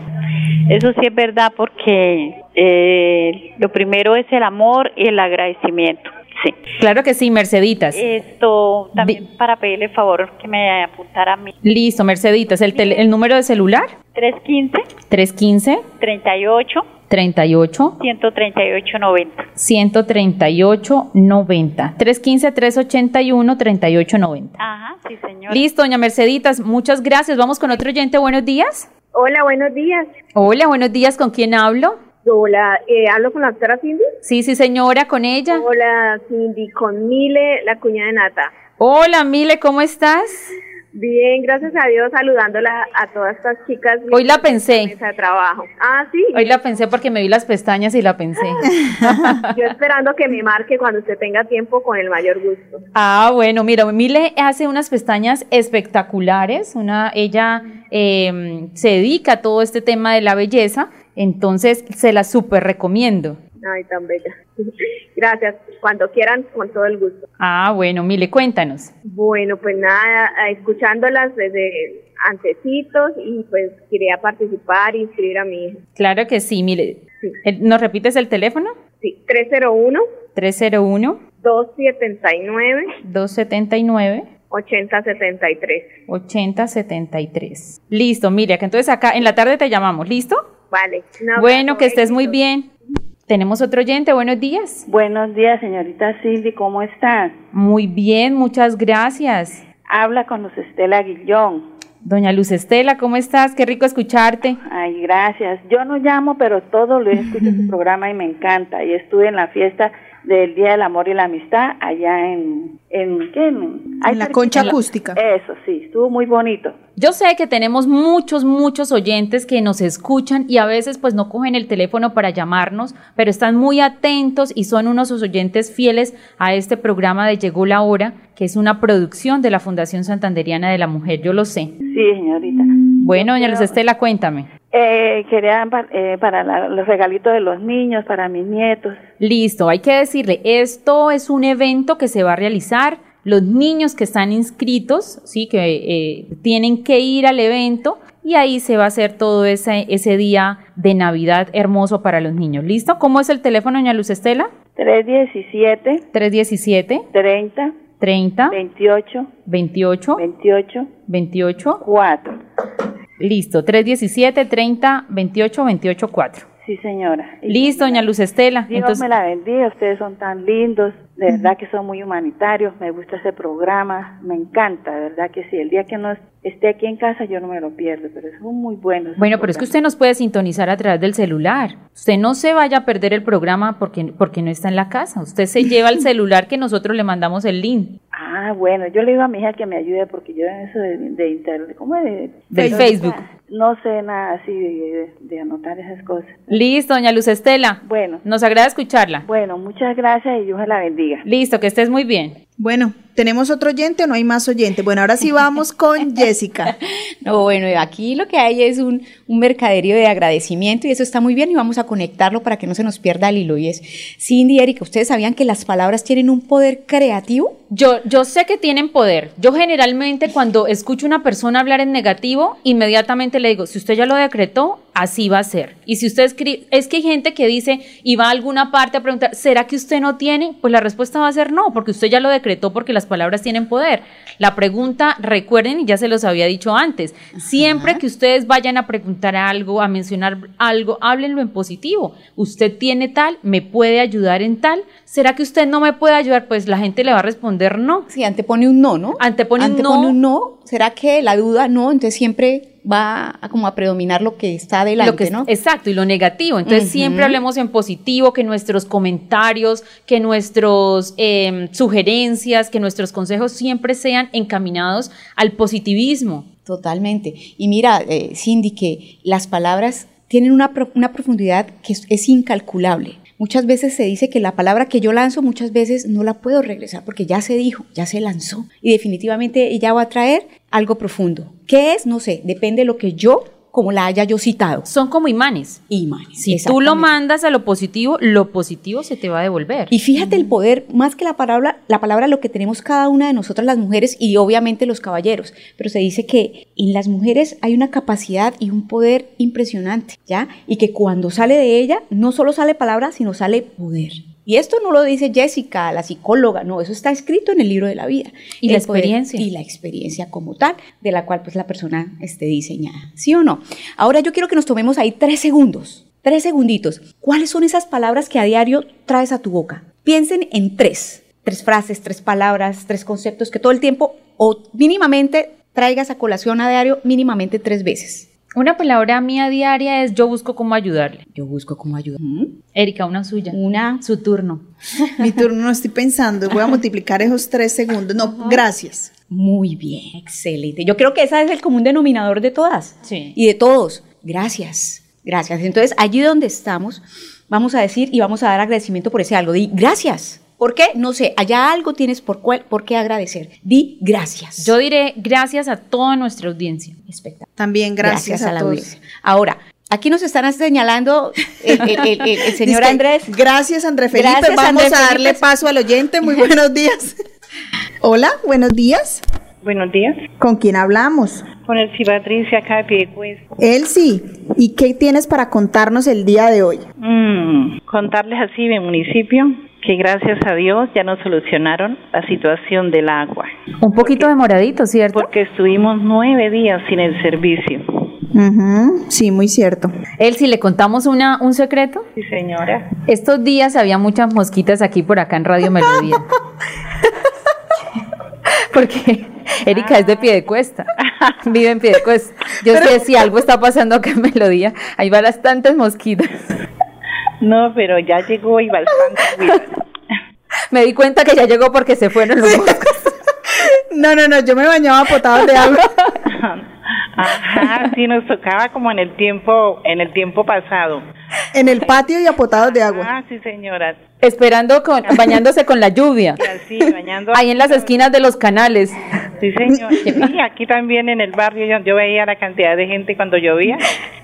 Eso sí es verdad porque eh, lo primero es el amor y el agradecimiento. Sí. Claro que sí, Merceditas. Esto también para pedirle favor que me apuntara a mi Listo, Merceditas, el, tel- el número de celular 315 315 38 38 138 90. 138 90 315 381 38 90 Ajá, sí, señor. Listo, doña Merceditas, muchas gracias. Vamos con otro oyente. Buenos días. Hola, buenos días. Hola, buenos días. ¿Con quién hablo? Hola, eh, ¿hablo con la doctora Cindy? Sí, sí, señora, con ella. Hola, Cindy, con Mile, la cuñada de Nata. Hola, Mile, ¿cómo estás? Bien, gracias a Dios, saludándola a todas estas chicas. Hoy la pensé. De trabajo. Ah, sí. Hoy la pensé porque me vi las pestañas y la pensé. *laughs* Yo esperando que me marque cuando usted tenga tiempo con el mayor gusto. Ah, bueno, mira, Mile hace unas pestañas espectaculares. Una, ella eh, se dedica a todo este tema de la belleza, entonces se la súper recomiendo. Ay, tan bella. *laughs* Gracias. Cuando quieran, con todo el gusto. Ah, bueno, Mile, cuéntanos. Bueno, pues nada, escuchándolas desde antecitos y pues quería participar e inscribir a mi hija. Claro que sí, Mile. Eh, ¿Nos repites el teléfono? Sí, 301 301 279 279 8073. 8073. Listo, Mire, que entonces acá en la tarde te llamamos, ¿listo? Vale. un abrazo, Bueno, que estés muy bien. Tenemos otro oyente, buenos días. Buenos días, señorita Cindy, ¿cómo está? Muy bien, muchas gracias. Habla con Luz Estela Guillón. Doña Luz Estela, ¿cómo estás? Qué rico escucharte. Ay, gracias. Yo no llamo, pero todo lo escucho su *laughs* programa y me encanta. Y estuve en la fiesta del Día del Amor y la Amistad allá en... ¿En qué? En, En la concha acústica. Eso, sí, estuvo muy bonito. Yo sé que tenemos muchos, muchos oyentes que nos escuchan y a veces pues no cogen el teléfono para llamarnos, pero están muy atentos y son unos oyentes fieles a este programa de Llegó la Hora, que es una producción de la Fundación Santanderiana de la Mujer, yo lo sé. Sí, señorita. Bueno, doña Luz Estela, cuéntame. Eh, quería eh, para la- los regalitos de los niños, para mis nietos. Listo, hay que decirle, esto es un evento que se va a realizar. Los niños que están inscritos, sí, que eh, tienen que ir al evento y ahí se va a hacer todo ese, ese día de Navidad hermoso para los niños. ¿Listo? ¿Cómo es el teléfono, doña Luz Estela? 317 317 30 30 28 28 28 28 4. Listo, 317 30 28 28 4. Sí, señora. Listo, doña Luz Estela. Dios Entonces, me la bendiga, ustedes son tan lindos, de verdad que son muy humanitarios, me gusta ese programa, me encanta, de verdad que sí. El día que no esté aquí en casa yo no me lo pierdo, pero son muy buenos. Bueno, pero es que usted nos puede sintonizar a través del celular. Usted no se vaya a perder el programa porque, porque no está en la casa. Usted se lleva el *laughs* celular que nosotros le mandamos el link. Ah, bueno, yo le digo a mi hija que me ayude porque yo en eso de, de internet, ¿cómo es? De, Del de- Facebook. No sé nada así de, de anotar esas cosas. Listo, doña Luz Estela. Bueno. Nos agrada escucharla. Bueno, muchas gracias y Dios la bendiga. Listo, que estés muy bien. Bueno, ¿tenemos otro oyente o no hay más oyente? Bueno, ahora sí vamos con *laughs* Jessica. No, bueno, aquí lo que hay es un, un mercaderio de agradecimiento y eso está muy bien y vamos a conectarlo para que no se nos pierda el hilo. Y es, Cindy y Erika, ¿ustedes sabían que las palabras tienen un poder creativo? Yo, yo sé que tienen poder. Yo generalmente cuando escucho a una persona hablar en negativo, inmediatamente le digo, si usted ya lo decretó, así va a ser. Y si usted escribe, es que hay gente que dice y va a alguna parte a preguntar, ¿será que usted no tiene? Pues la respuesta va a ser no, porque usted ya lo decretó porque las palabras tienen poder. La pregunta, recuerden, y ya se los había dicho antes, siempre que ustedes vayan a preguntar algo, a mencionar algo, háblenlo en positivo. Usted tiene tal, me puede ayudar en tal. ¿Será que usted no me puede ayudar? Pues la gente le va a responder no. Sí, antepone un no, ¿no? Antepone, Antepone un no. un no. ¿Será que la duda no? Entonces siempre va a como a predominar lo que está adelante, Lo que ¿no? Exacto, y lo negativo. Entonces siempre hablemos en positivo, que nuestros comentarios, que nuestros eh, sugerencias, que nuestros consejos siempre sean encaminados al positivismo. Totalmente. Y mira, eh, Cindy, que las palabras tienen una, una profundidad que es, es incalculable. Muchas veces se dice que la palabra que yo lanzo muchas veces no la puedo regresar porque ya se dijo, ya se lanzó. Y definitivamente ella va a traer algo profundo. ¿Qué es? No sé, depende de lo que yo, como la haya yo citado. Son como imanes. Imanes. Si tú lo mandas a lo positivo, lo positivo se te va a devolver. Y fíjate el poder, más que la palabra, la palabra lo que tenemos cada una de nosotras las mujeres y obviamente los caballeros, pero se dice que en las mujeres hay una capacidad y un poder impresionante, ¿ya? Y que cuando sale de ella no solo sale palabra, sino sale poder. Y esto no lo dice Jessica, la psicóloga, no, eso está escrito en el libro de la vida. Y la poder experiencia. Y la experiencia como tal, de la cual pues la persona esté diseñada. ¿Sí o no? Ahora yo quiero que nos tomemos ahí tres segundos, tres segunditos. ¿Cuáles son esas palabras que a diario traes a tu boca? Piensen en tres, tres frases, tres palabras, tres conceptos que todo el tiempo o mínimamente traigas a colación a diario mínimamente tres veces. Una palabra mía diaria es yo busco cómo ayudarle. Yo busco cómo ayudar. Erika, una suya. Una. Su turno. *laughs* Mi turno no estoy pensando, voy a *laughs* multiplicar esos tres segundos. No, gracias. Muy bien, excelente. Yo creo que ese es el común denominador de todas Sí. y de todos. Gracias, gracias. Entonces, allí donde estamos, vamos a decir y vamos a dar agradecimiento por ese algo. Di gracias. ¿Por qué? No sé, allá algo tienes por, cuál, por qué agradecer. Di gracias. Yo diré gracias a toda nuestra audiencia. Espectacular. También gracias, a, la todos. audiencia. Ahora, aquí nos están señalando el, el- el- el- el señor Dice, Andrés. Gracias, André Felipe. Gracias, Vamos André a darle Felipe. paso al oyente. Muy buenos días. Hola, buenos días. Buenos días. ¿Con quién hablamos? Con el Patricia acá de Piedecuesta. Elsie. ¿Y qué tienes para contarnos el día de hoy? Mm, contarles así de municipio que gracias a Dios ya nos solucionaron la situación del agua. Un poquito demoradito, ¿cierto? Porque estuvimos nueve días sin el servicio. Ujú, Sí, muy cierto. Él, si le contamos una, un secreto, Sí, señora. estos días había muchas mosquitas aquí por acá en Radio Melodía. *laughs* Porque Erika es de Piedecuesta, *laughs* vive en Piedecuesta. Yo sé si algo está pasando acá en Melodía, ahí van bastantes mosquitas. No, pero ya llegó y cuidado. *laughs* Me di cuenta que ya llegó porque se fueron los moscos. No, no, no, yo me bañaba potadas de agua. *laughs* Ajá, sí, nos tocaba como en el tiempo, en el tiempo pasado. En el patio y a potadas de agua. Ah, sí, señora. Esperando, con, *laughs* bañándose con la lluvia. Y así, bañando. Ahí en las esquinas de los canales. Sí, señor. Y aquí también en el barrio yo, yo veía la cantidad de gente cuando llovía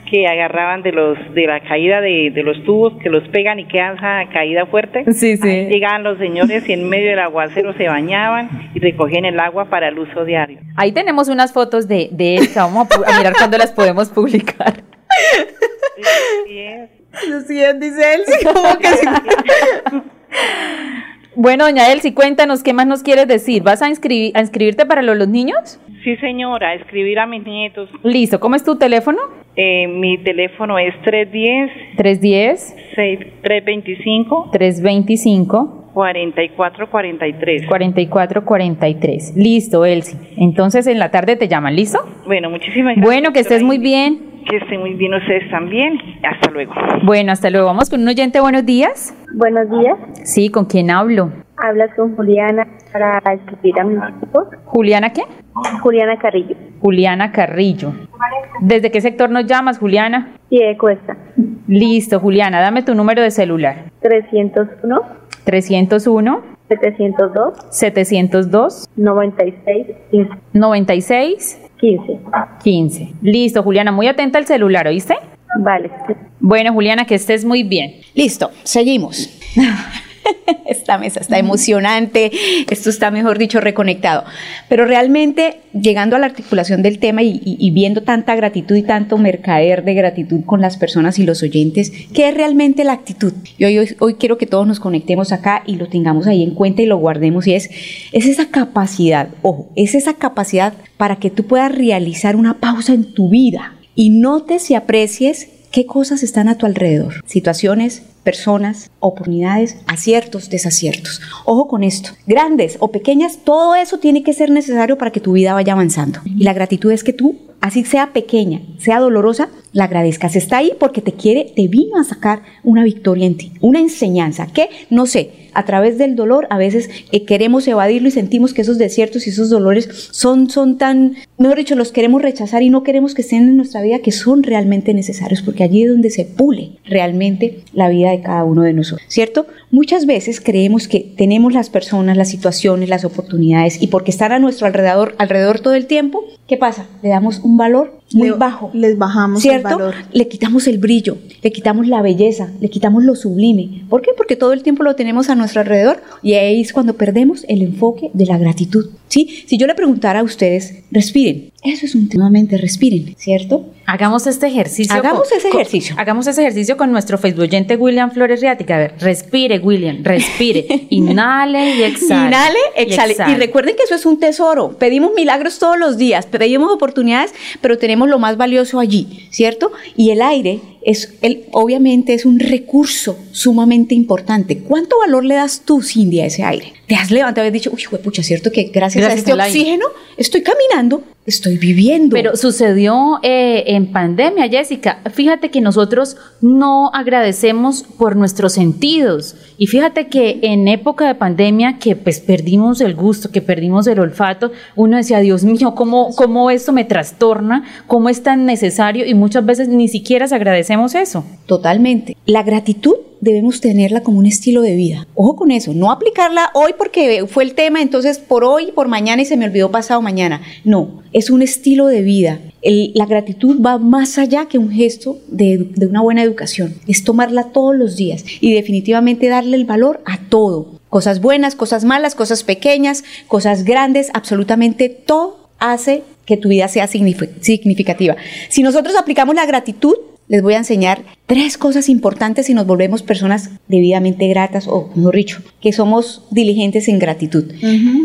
que agarraban de los de la caída de, de los tubos que los pegan y quedan esa caída fuerte. Sí, sí. Ahí llegaban los señores y en medio del aguacero se bañaban y recogían el agua para el uso diario. Ahí tenemos unas fotos de, de Erika, vamos a, mirar cuándo las podemos publicar. Sí, es. Sí, dice él, sí, *laughs* como que sí. Bueno, doña Elsie, cuéntanos qué más nos quieres decir. ¿Vas a, inscribir, a inscribirte para lo- los niños? Sí, señora, escribir a mis nietos. Listo, ¿cómo es tu teléfono? Eh, mi teléfono es 310 310 6, 325 325 4443. 4443. Listo, Elsie. Entonces en la tarde te llaman, ¿listo? Bueno, muchísimas gracias. Bueno, que estés muy bien. Que estén muy bien ustedes también. Hasta luego. Bueno, hasta luego. Vamos con un oyente. Buenos días. Buenos días. Sí, ¿con quién hablo? Hablas con Juliana para escribir a mis hijos. ¿Juliana qué? Juliana Carrillo. Juliana Carrillo. ¿Desde qué sector nos llamas, Juliana? Y de Cuesta. Listo, Juliana, dame tu número de celular. 301 301 702 702 96 15. 96 15. 15. Listo, Juliana, muy atenta al celular, ¿oíste? Vale. Bueno, Juliana, que estés muy bien. Listo, seguimos. *laughs* *laughs* Esta mesa está emocionante, esto está, mejor dicho, reconectado. Pero realmente, llegando a la articulación del tema y, y- y viendo tanta gratitud y tanto mercader de gratitud con las personas y los oyentes, ¿qué es realmente la actitud? Y hoy, hoy, hoy quiero que todos nos conectemos acá y lo tengamos ahí en cuenta y lo guardemos. Y es, es esa capacidad, ojo, es esa capacidad para que tú puedas realizar una pausa en tu vida y notes y aprecies qué cosas están a tu alrededor. Situaciones, personas, oportunidades, aciertos, desaciertos. Ojo con esto. Grandes o pequeñas, todo eso tiene que ser necesario para que tu vida vaya avanzando. Y la gratitud es que tú, así sea pequeña, sea dolorosa, la agradezcas. Está ahí porque te quiere, te vino a sacar una victoria en ti, una enseñanza que, no sé, a través del dolor a veces eh, queremos evadirlo y sentimos que esos desiertos y esos dolores son, son tan, mejor dicho, los queremos rechazar y no queremos que estén en nuestra vida, que son realmente necesarios, porque allí es donde se pule realmente la vida cada uno de nosotros, ¿cierto? Muchas veces creemos que tenemos las personas, las situaciones, las oportunidades y porque están a nuestro alrededor, alrededor todo el tiempo, ¿qué pasa? Le damos un valor muy Le- bajo. Les bajamos ¿Cierto? el valor. Le quitamos el brillo, le quitamos la belleza, le quitamos lo sublime. ¿Por qué? Porque todo el tiempo lo tenemos a nuestro alrededor y ahí es cuando perdemos el enfoque de la gratitud. ¿sí? Si yo le preguntara a ustedes, respiren, eso es un nuevamente respiren, ¿cierto? Hagamos este ejercicio. Hagamos con- ese con- ejercicio. hagamos ese ejercicio con nuestro Facebook oyente William Flores Riática. A ver, respire, William, respire. *laughs* Inhale y exhale. Inhale, exhale. Y recuerden que eso es un tesoro. Pedimos milagros todos los días, pedimos oportunidades, pero tenemos lo más valioso allí, ¿cierto? Y el aire es, el, obviamente, es un recurso sumamente importante. ¿Cuánto valor le das tú, Cindy, a ese aire? Te has levantado y has dicho, uy, pucha, ¿cierto? Que gracias, Gracias a este al aire. oxígeno estoy caminando, estoy viviendo. Pero sucedió eh, en pandemia, Jessica. Fíjate que nosotros no agradecemos por nuestros sentidos. Y fíjate que en época de pandemia, que pues perdimos el gusto, que perdimos el olfato, uno decía, Dios mío, ¿cómo, cómo esto me trastorna? ¿Cómo es tan necesario? Y muchas veces ni siquiera agradecemos eso. Totalmente. La gratitud debemos tenerla como un estilo de vida. Ojo con eso, no aplicarla hoy porque fue el tema, entonces por hoy, por mañana y se me olvidó pasado mañana. No, es un estilo de vida. El- la gratitud va más allá que un gesto de, de una buena educación. Es tomarla todos los días y definitivamente darle el valor a todo. Cosas buenas, cosas malas, cosas pequeñas, cosas grandes, absolutamente todo hace que tu vida sea signifi- significativa. Si nosotros aplicamos la gratitud, les voy a enseñar tres cosas importantes si nos volvemos personas debidamente gratas o, mejor dicho, que somos diligentes en gratitud.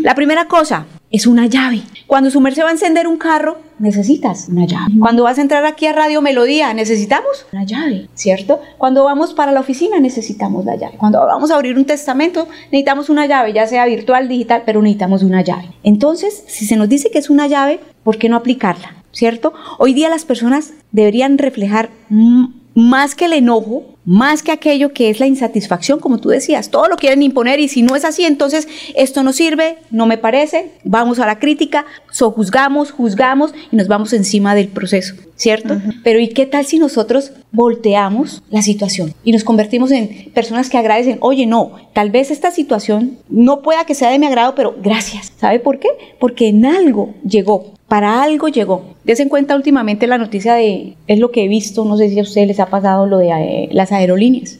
La primera cosa es una llave. Cuando su merced va a encender un carro, necesitas una llave. Cuando vas a entrar aquí a Radio Melodía, necesitamos una llave, ¿cierto? Cuando vamos para la oficina, necesitamos la llave. Cuando vamos a abrir un testamento, necesitamos una llave, ya sea virtual, digital, pero necesitamos una llave. Entonces, si se nos dice que es una llave, ¿por qué no aplicarla? ¿Cierto? Hoy día las personas deberían reflejar más que el enojo, más que aquello que es la insatisfacción, como tú decías, todo lo quieren imponer y si no es así, entonces esto no sirve, no me parece, vamos a la crítica, sojuzgamos, juzgamos y nos vamos encima del proceso, ¿cierto? Pero ¿y qué tal si nosotros volteamos la situación y nos convertimos en personas que agradecen, oye, no, tal vez esta situación no pueda que sea de mi agrado, pero gracias. ¿Sabe por qué? Porque en algo llegó, para algo llegó. Des en cuenta últimamente la noticia de, es lo que he visto, no sé si a ustedes les ha pasado lo de eh, las aerolíneas,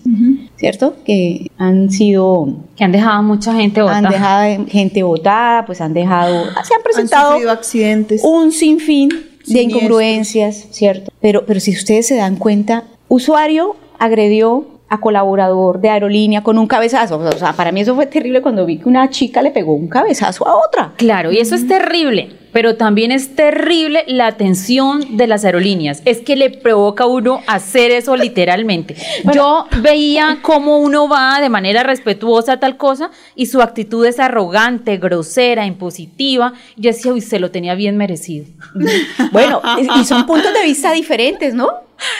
¿cierto? Que han sido... Que han dejado a mucha gente Han botada. dejado gente votada, pues han dejado... Se han presentado sufrido accidentes. un sinfín de Siniestros. incongruencias, ¿cierto? Pero, pero si ustedes se dan cuenta, usuario agredió a colaborador de aerolínea con un cabezazo. O sea, para mí eso fue terrible cuando vi que una chica le pegó un cabezazo a otra. Claro, y eso es terrible. Pero también es terrible la atención de las aerolíneas. Es que le provoca a uno hacer eso literalmente. *laughs* Yo veía cómo uno va de manera respetuosa a tal cosa y su actitud es arrogante, grosera, impositiva. Yo decía, uy, se lo tenía bien merecido. *laughs* Bueno, y son puntos de vista diferentes, ¿no?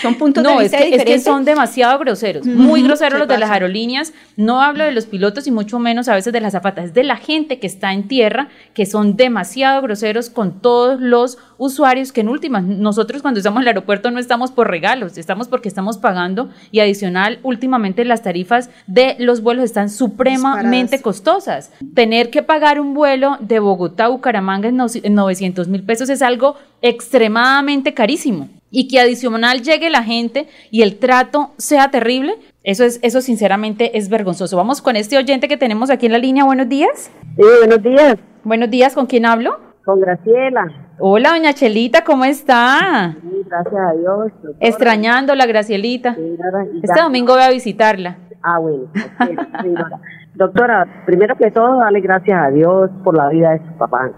Son puntos no, de vista es que, es que diferentes. son demasiado groseros, muy groseros se los de las aerolíneas. No hablo de los pilotos y mucho menos a veces de las zapatas, es de la gente que está en tierra, que son demasiado groseros con todos los usuarios que en últimas, nosotros cuando estamos en el aeropuerto no estamos por regalos, estamos porque estamos pagando y adicional, últimamente las tarifas de los vuelos están supremamente costosas. Tener que pagar un vuelo de Bogotá a Bucaramanga en no- en 900 mil pesos es algo extremadamente carísimo y que adicional llegue la gente y el trato sea terrible, eso es eso sinceramente es vergonzoso. Vamos con este oyente que tenemos aquí en la línea. Buenos días. Sí, buenos días. Buenos días, ¿con quién hablo? Con Graciela. Hola, doña Chelita, ¿cómo está? Sí, gracias a Dios. doctora. Extrañándola, Gracielita. Y Este domingo voy a visitarla. Ah, bueno. Doctora, primero que todo, dale gracias a Dios por la vida de su papá.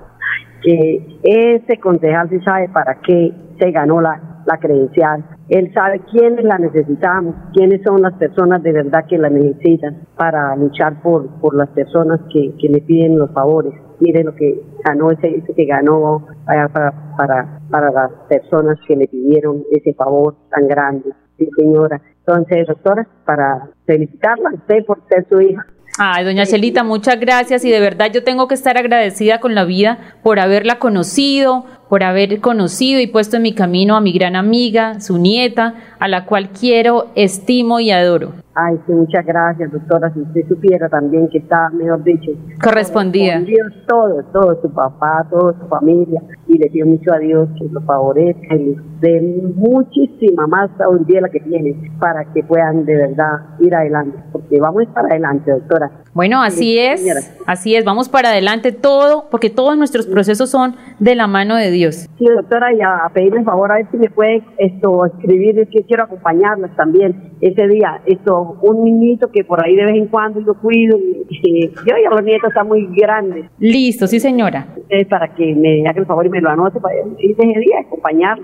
Que ese concejal sí sabe para qué se ganó la, la credencial. Él sabe quiénes la necesitamos, quiénes son las personas de verdad que la necesitan para luchar por, por las personas que, que le piden los favores. Mire lo que ganó ese, ese que ganó para, para, para, las personas que le pidieron ese favor tan grande. Sí, señora. Entonces, doctora, para felicitarla a usted por ser su hija. Ay, doña Chelita, muchas gracias y de verdad yo tengo que estar agradecida con la vida por haberla conocido, por haber conocido y puesto en mi camino a mi gran amiga, su nieta, a la cual quiero, estimo y adoro. Ay, sí, muchas gracias, doctora. Si usted supiera también que está, mejor dicho, Correspondida. Dios todo, todo, su papá, toda su familia, y le pido mucho a Dios que lo favorezca y les dé muchísima más sabiduría de la que tienen para que puedan de verdad ir adelante, porque vamos a estar adelante, doctora. Bueno, así Sí, es, señora. así es, vamos para adelante todo, porque todos nuestros procesos son de la mano de Dios. Sí, doctora, y a, pedirle favor a ver si me puede esto escribir, es que quiero acompañarlas también ese día. Esto, un niñito que por ahí de vez en cuando yo cuido, y, y yo ya los nietos están muy grandes. Listo, sí señora. Entonces, para que me haga el favor y me lo anote para ese día, allá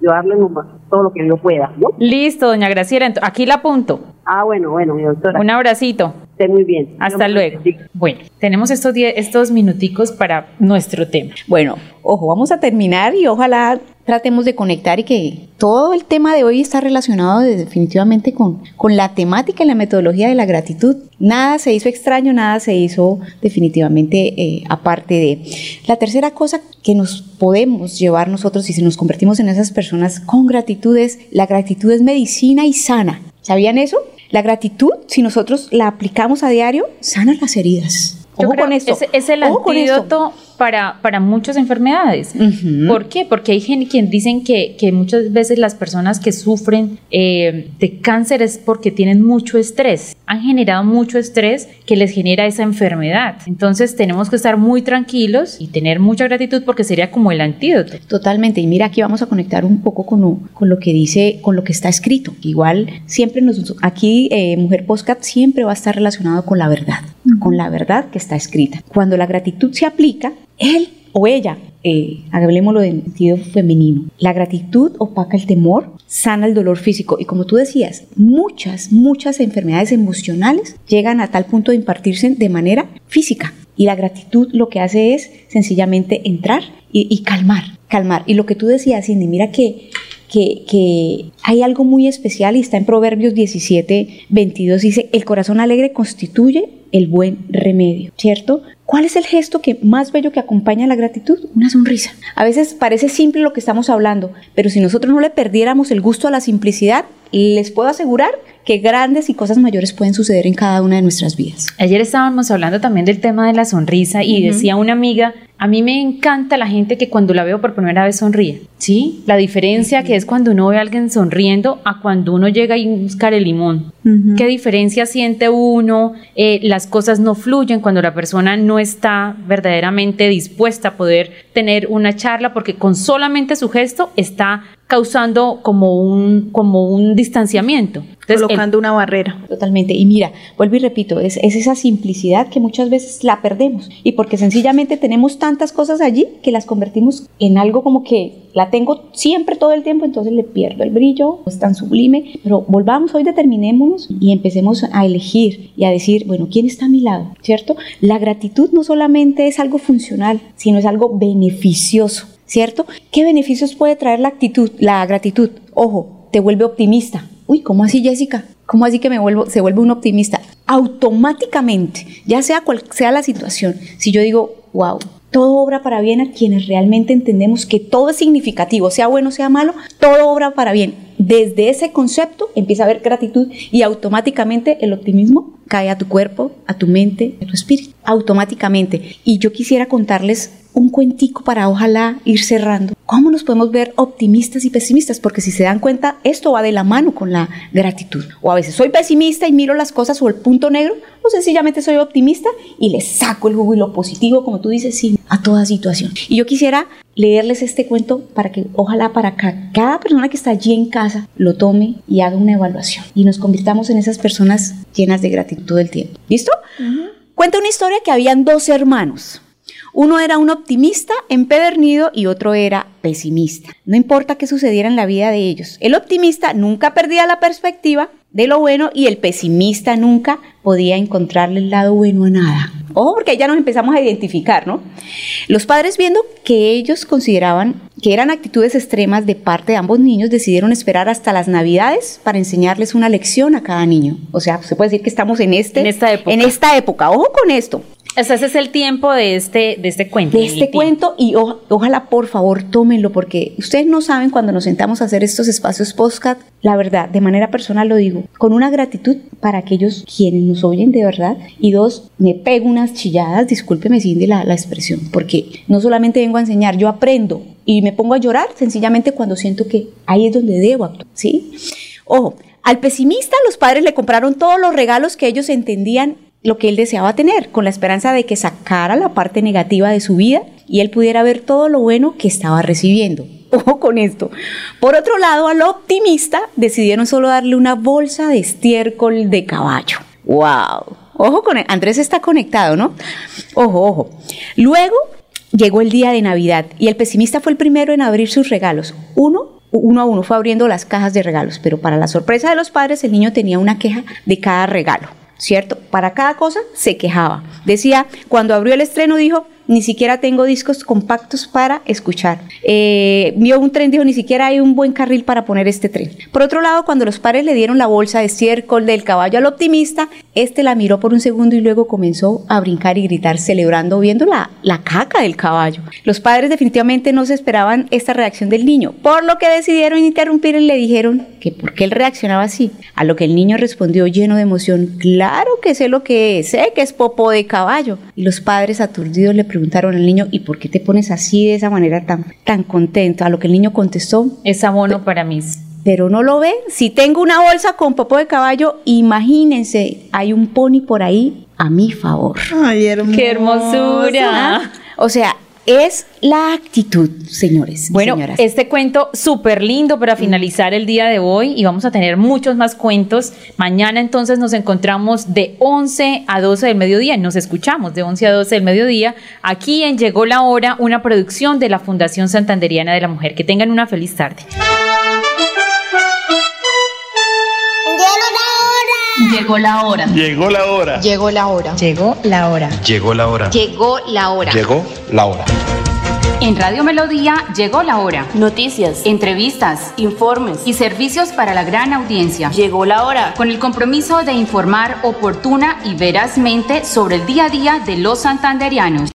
llevarle nomás todo lo que yo pueda, ¿no? Listo, doña Graciela, aquí la apunto. Ah, bueno, bueno, mi doctora. Un abracito. Esté muy bien. Hasta luego. Bueno, tenemos estos, die- estos minuticos para nuestro tema. Bueno, ojo, vamos a terminar y ojalá tratemos de conectar y que todo el tema de hoy está relacionado de- definitivamente con, con la temática y la metodología de la gratitud. Nada se hizo extraño, nada se hizo definitivamente eh, aparte de. La tercera cosa que nos podemos llevar nosotros y si nos convertimos en esas personas con gratitud es, la gratitud es medicina y sana. ¿Sabían eso? La gratitud, si nosotros la aplicamos a diario, sana las heridas. Yo Ojo con esto. Es, es el Ojo con esto. antídoto para, para muchas enfermedades. ¿Por qué? Porque hay gente quien dicen que, que muchas veces las personas que sufren eh, de cáncer es porque tienen mucho estrés. Han generado mucho estrés que les genera esa enfermedad. Entonces tenemos que estar muy tranquilos y tener mucha gratitud porque sería como el antídoto. Totalmente. Y mira, aquí vamos a conectar un poco con lo, con lo que dice, con lo que está escrito. Igual siempre nos, aquí eh, Mujer Postcat siempre va a estar relacionado con la verdad, con la verdad que está escrita. Cuando la gratitud se aplica, él o ella, eh, hablemoslo en sentido femenino, la gratitud opaca el temor, sana el dolor físico y como tú decías, muchas, muchas enfermedades emocionales llegan a tal punto de impartirse de manera física. Y la gratitud lo que hace es sencillamente entrar y, y calmar, calmar. Y lo que tú decías, Cindy, mira que, que, que hay algo muy especial y está en Proverbios 17, 22, dice, el corazón alegre constituye el buen remedio, ¿cierto? ¿Cuál es el gesto que más bello que acompaña la gratitud? Una sonrisa. A veces parece simple lo que estamos hablando, pero si nosotros no le perdiéramos el gusto a la simplicidad, les puedo asegurar que grandes y cosas mayores pueden suceder en cada una de nuestras vidas. Ayer estábamos hablando también del tema de la sonrisa y decía una amiga, a mí me encanta la gente que cuando la veo por primera vez sonríe, ¿sí? La diferencia que es cuando uno ve a alguien sonriendo a cuando uno llega y buscar el limón. ¿Qué diferencia siente uno? Eh, las cosas no fluyen cuando la persona no está verdaderamente dispuesta a poder tener una charla porque con solamente su gesto está causando como un, como un distanciamiento. Entonces, Colocando una barrera. Totalmente. Y mira, vuelvo y repito, es, es esa simplicidad que muchas veces la perdemos. Y porque sencillamente tenemos tantas cosas allí que las convertimos en algo como que la tengo siempre todo el tiempo, entonces le pierdo el brillo, es tan sublime. Pero volvamos hoy, determinémonos y empecemos a elegir y a decir, bueno, ¿quién está a mi lado? ¿Cierto? La gratitud no solamente es algo funcional, sino es algo beneficioso. ¿Cierto? ¿Qué beneficios puede traer la actitud, la gratitud? Ojo, te vuelve optimista. Uy, ¿cómo así, Jessica? ¿Cómo así que me vuelvo, se vuelve un optimista? Automáticamente, ya sea cual sea la situación, si yo digo, wow, todo obra para bien a quienes realmente entendemos que todo es significativo, sea bueno, sea malo, todo obra para bien. Desde ese concepto empieza a haber gratitud y automáticamente el optimismo cae a tu cuerpo, a tu mente, a tu espíritu, automáticamente. Y yo quisiera contarles un cuentico para ojalá ir cerrando. ¿Cómo nos podemos ver optimistas y pesimistas? Porque si se dan cuenta, esto va de la mano con la gratitud. O a veces soy pesimista y miro las cosas o el punto negro, o sencillamente soy optimista y le saco el jugo y lo positivo, como tú dices, sí, a toda situación. Y yo quisiera leerles este cuento para que ojalá para que cada persona que está allí en casa lo tome y haga una evaluación y nos convirtamos en esas personas llenas de gratitud todo el tiempo. ¿Listo? Cuenta una historia que habían dos hermanos. Uno era un optimista empedernido y otro era pesimista. No importa qué sucediera en la vida de ellos. El optimista nunca perdía la perspectiva de lo bueno y el pesimista nunca podía encontrarle el lado bueno a nada. Ojo, porque ya nos empezamos a identificar, ¿no? Los padres viendo que ellos consideraban que eran actitudes extremas de parte de ambos niños, decidieron esperar hasta las navidades para enseñarles una lección a cada niño. O sea, se puede decir que estamos en, este, En esta época. En esta época. Ojo con esto. O sea, ese es el tiempo de este, de este cuento. de este cuento y o- ojalá por favor tómenlo porque ustedes no saben cuando nos sentamos a hacer estos espacios podcast, la verdad, de manera personal lo digo, con una gratitud para aquellos quienes nos oyen de verdad y dos, me pego unas chilladas, discúlpeme Cindy la, la expresión, porque no solamente vengo a enseñar, yo aprendo y me pongo a llorar sencillamente cuando siento que ahí es donde debo actuar, ¿sí? Ojo, al pesimista los padres le compraron todos los regalos que ellos entendían lo que él deseaba tener, con la esperanza de que sacara la parte negativa de su vida y él pudiera ver todo lo bueno que estaba recibiendo. *laughs* Ojo con esto. Por otro lado, al optimista decidieron solo darle una bolsa de estiércol de caballo. ¡Wow! Ojo con Andrés está conectado, ¿no? Ojo, ojo. Luego llegó el día de Navidad y el pesimista fue el primero en abrir sus regalos. Uno uno a uno fue abriendo las cajas de regalos, pero para la sorpresa de los padres el niño tenía una queja de cada regalo, ¿cierto? Para cada cosa se quejaba. Decía, cuando abrió el estreno dijo, ni siquiera tengo discos compactos para escuchar. Eh, un tren, dijo, ni siquiera hay un buen carril para poner este tren. Por otro lado, cuando los padres le dieron la bolsa de estiércol del caballo al optimista, este la miró por un segundo y luego comenzó a brincar y gritar, celebrando, viendo la, la caca del caballo. Los padres definitivamente no se esperaban esta reacción del niño, por lo que decidieron interrumpir y le dijeron que por qué él reaccionaba así. A lo que el niño respondió lleno de emoción, claro que sé lo que sé que es popo de caballo. Y los padres aturdidos le preguntaron al niño, ¿y por qué te pones así de esa manera tan, tan contento? A lo que el niño contestó, es abono para mí. Pero no lo ve. Si tengo una bolsa con popo de caballo, imagínense, hay un pony por ahí a mi favor. Ay, hermoso. ¡Qué hermosura! O sea, es la actitud, señores. Bueno, señoras. este cuento súper lindo para finalizar el día de hoy y vamos a tener muchos más cuentos. Mañana entonces nos encontramos de 11 a 12 del mediodía, nos escuchamos de 11 a 12 del mediodía aquí en Llegó la Hora, una producción de la Fundación Santanderiana de la Mujer. Que tengan una feliz tarde. Llegó la hora. Llegó la hora. Llegó la hora. Llegó la hora. Llegó la hora. Llegó la hora. Llegó la hora. En Radio Melodía llegó la hora. Noticias, Entrevistas informes. y servicios para la gran audiencia. Llegó la hora. Con el compromiso de informar oportuna y verazmente sobre el día a día de los santanderianos.